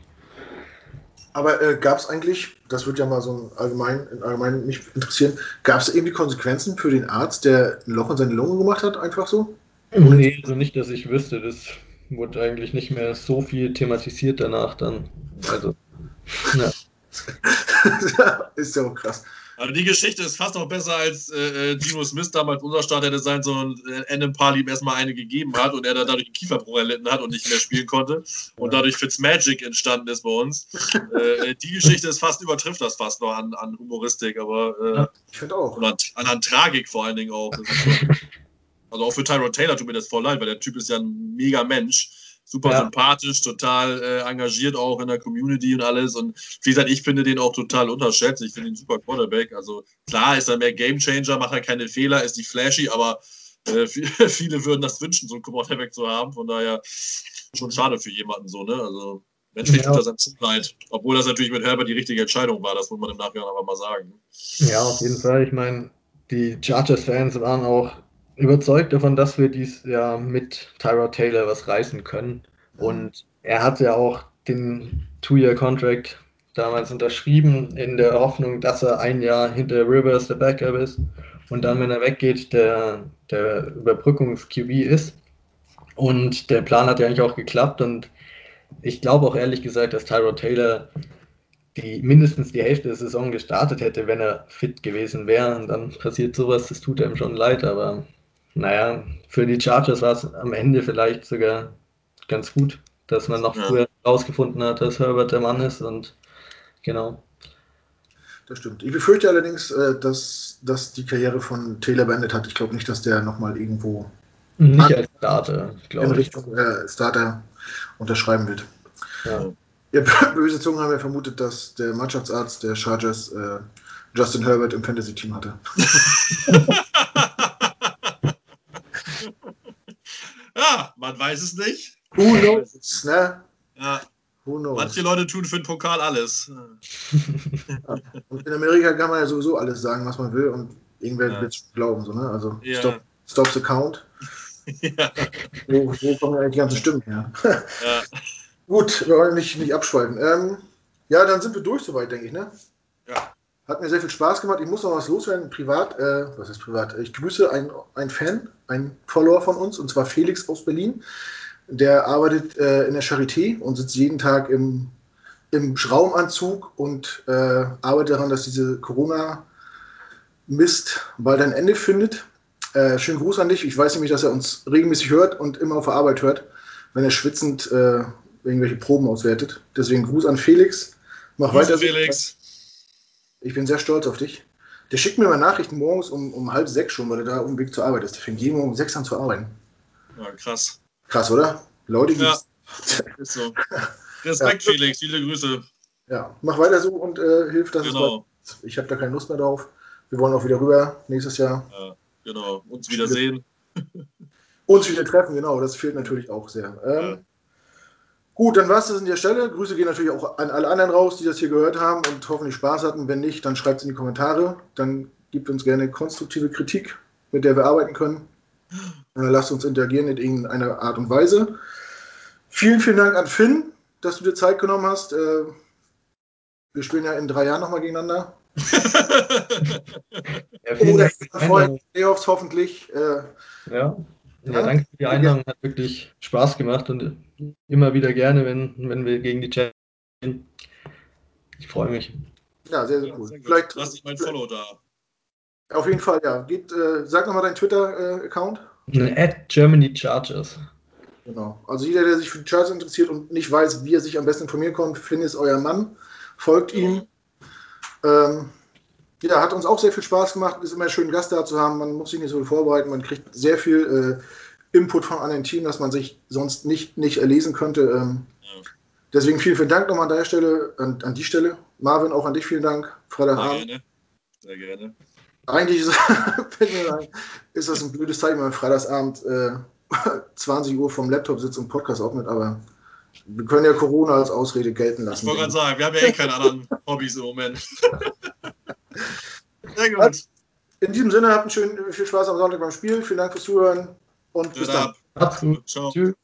Aber äh, gab es eigentlich, das wird ja mal so allgemein, allgemein mich interessieren, gab es irgendwie Konsequenzen für den Arzt, der ein Loch in seine Lunge gemacht hat, einfach so? Nee, also nicht, dass ich wüsste. Das wurde eigentlich nicht mehr so viel thematisiert danach dann. Also, ja. <laughs> ist ja auch krass. Also die Geschichte ist fast noch besser, als äh, Gino Smith damals unser Start hätte sein sollen, äh, Adam Parley ihm erstmal eine gegeben hat und er dann dadurch einen Kieferbruch erlitten hat und nicht mehr spielen konnte und dadurch Fitzmagic entstanden ist bei uns. äh, die Geschichte ist fast, übertrifft das fast noch an, an Humoristik, aber äh, ja, ich finde auch. An, an, an, Tragik vor allen Dingen auch. Also auch für Tyrod Taylor tut mir das voll leid, weil der Typ ist ja ein mega Mensch super ja. sympathisch, total äh, engagiert auch in der Community und alles. Und wie gesagt, ich finde den auch total unterschätzt. Ich finde ihn super Quarterback. Also klar ist er mehr Gamechanger, macht er keine Fehler, ist die flashy, aber äh, <laughs> viele würden das wünschen, so einen Quarterback zu haben. Von daher schon schade für jemanden so, ne? Also menschlich ja. tut das einem schon leid. Obwohl das natürlich mit Herbert die richtige Entscheidung war, das muss man im Nachhinein aber mal sagen. Ja, auf jeden Fall. Ich meine, die Chargers-Fans waren auch überzeugt davon, dass wir dies ja mit Tyrod Taylor was reißen können. Und er hat ja auch den Two-Year-Contract damals unterschrieben, in der Hoffnung, dass er ein Jahr hinter Rivers der Backup ist und dann, wenn er weggeht, der, der Überbrückungs-QB ist. Und der Plan hat ja eigentlich auch geklappt und ich glaube auch ehrlich gesagt, dass Tyrod Taylor die mindestens die Hälfte der Saison gestartet hätte, wenn er fit gewesen wäre. Und dann passiert sowas, das tut einem schon leid, aber naja, für die Chargers war es am Ende vielleicht sogar ganz gut, dass man noch ja. früher rausgefunden hat, dass Herbert der Mann ist und genau. Das stimmt. Ich befürchte allerdings, äh, dass, dass die Karriere von Taylor beendet hat. Ich glaube nicht, dass der nochmal irgendwo nicht als Starter, glaube ich. In Richtung äh, Starter unterschreiben wird. Ja. Ja, <laughs> böse Zungen haben ja vermutet, dass der Mannschaftsarzt der Chargers äh, Justin Herbert im Fantasy-Team hatte. <laughs> <laughs> ja, man weiß es nicht. Who knows, ne? Ja. Who knows? Manche Leute tun für den Pokal alles. Ja. Und in Amerika kann man ja sowieso alles sagen, was man will und irgendwer ja. wird es glauben. So, ne? Also ja. stop, stop the count. ja. Wo, wo kommen eigentlich die ganzen Stimmen her? ja. Gut, wir wollen nicht, nicht abschweifen. Ähm, ja, dann sind wir durch soweit, denke ich, ne? Ja. Hat mir sehr viel Spaß gemacht. Ich muss noch was loswerden, privat. Äh, was ist privat? Ich grüße einen, einen Fan, einen Follower von uns, und zwar Felix aus Berlin. Der arbeitet äh, in der Charité und sitzt jeden Tag im, im Schraubenanzug und äh, arbeitet daran, dass diese Corona-Mist bald ein Ende findet. Äh, schönen Gruß an dich. Ich weiß nämlich, dass er uns regelmäßig hört und immer auf der Arbeit hört, wenn er schwitzend äh, irgendwelche Proben auswertet. Deswegen Gruß an Felix. Mach Grüße, weiter. Felix. Ich bin sehr stolz auf dich. Der schickt mir mal Nachrichten morgens um, um halb sechs schon, weil er da auf dem Weg zur Arbeit ist. Der fängt jeden Morgen um sechs an zu arbeiten. Ja, krass. Krass, oder? Leute Ja. <laughs> Ist so. Respekt, Ja. Felix. Viele Grüße. Ja, mach weiter so und äh, hilf, dass Genau. es weiter. Ich habe da keine Lust mehr drauf. Wir wollen auch wieder rüber nächstes Jahr. Ja, genau. Uns wiedersehen. Uns wieder treffen, genau. Das fehlt natürlich auch sehr. Ähm, Ja. Gut, dann war es das an der Stelle. Grüße gehen natürlich auch an alle anderen raus, die das hier gehört haben und hoffentlich Spaß hatten. Wenn nicht, dann schreibt es in die Kommentare. Dann gibt uns gerne konstruktive Kritik, mit der wir arbeiten können. Äh, lasst uns interagieren in irgendeiner Art und Weise. Vielen, vielen Dank an Finn, dass du dir Zeit genommen hast. Äh, wir spielen ja in drei Jahren nochmal gegeneinander. <laughs> Ja, Oder vorher. Playoffs hoffentlich. Äh, Ja. Ja, Ja. danke für die Einladung. Hat wirklich Spaß gemacht und immer wieder gerne, wenn, wenn wir gegen die Champions spielen. Ich freue mich. ja, sehr, sehr Ja, cool. sehr gut. Vielleicht Lass ich mein Follow da. auf jeden Fall, ja. Geht, äh, sag nochmal deinen Twitter-Account. At Germany Chargers. Genau. Also jeder, der sich für die Charts interessiert und nicht weiß, wie er sich am besten informieren kann, Finn ist euer Mann. Folgt ihm. Ähm, ja, hat uns auch sehr viel Spaß gemacht. Ist immer schön, einen Gast da zu haben. Man muss sich nicht so viel vorbereiten. Man kriegt sehr viel äh, Input von anderen Teams, das man sich sonst nicht, nicht erlesen könnte. Ähm, Ja. deswegen vielen, vielen Dank nochmal an der Stelle, an, an die Stelle. Marvin, auch an dich vielen Dank. Sehr Freitagabend. gerne. Sehr gerne. Eigentlich ist, <laughs> ist das ein blödes Zeichen, wenn man Freitagsabend äh, <laughs> 20 Uhr vom Laptop sitzt und Podcast aufnimmt, aber wir können ja Corona als Ausrede gelten Ich lassen. wollte gerade sagen, wir haben ja eh keine anderen Hobbys im Moment. <laughs> Sehr gut. In diesem Sinne, habt einen schönen, viel Spaß am Sonntag beim Spiel. Vielen Dank fürs Zuhören und bis dann. ab. Macht's gut. Ciao. Tschüss.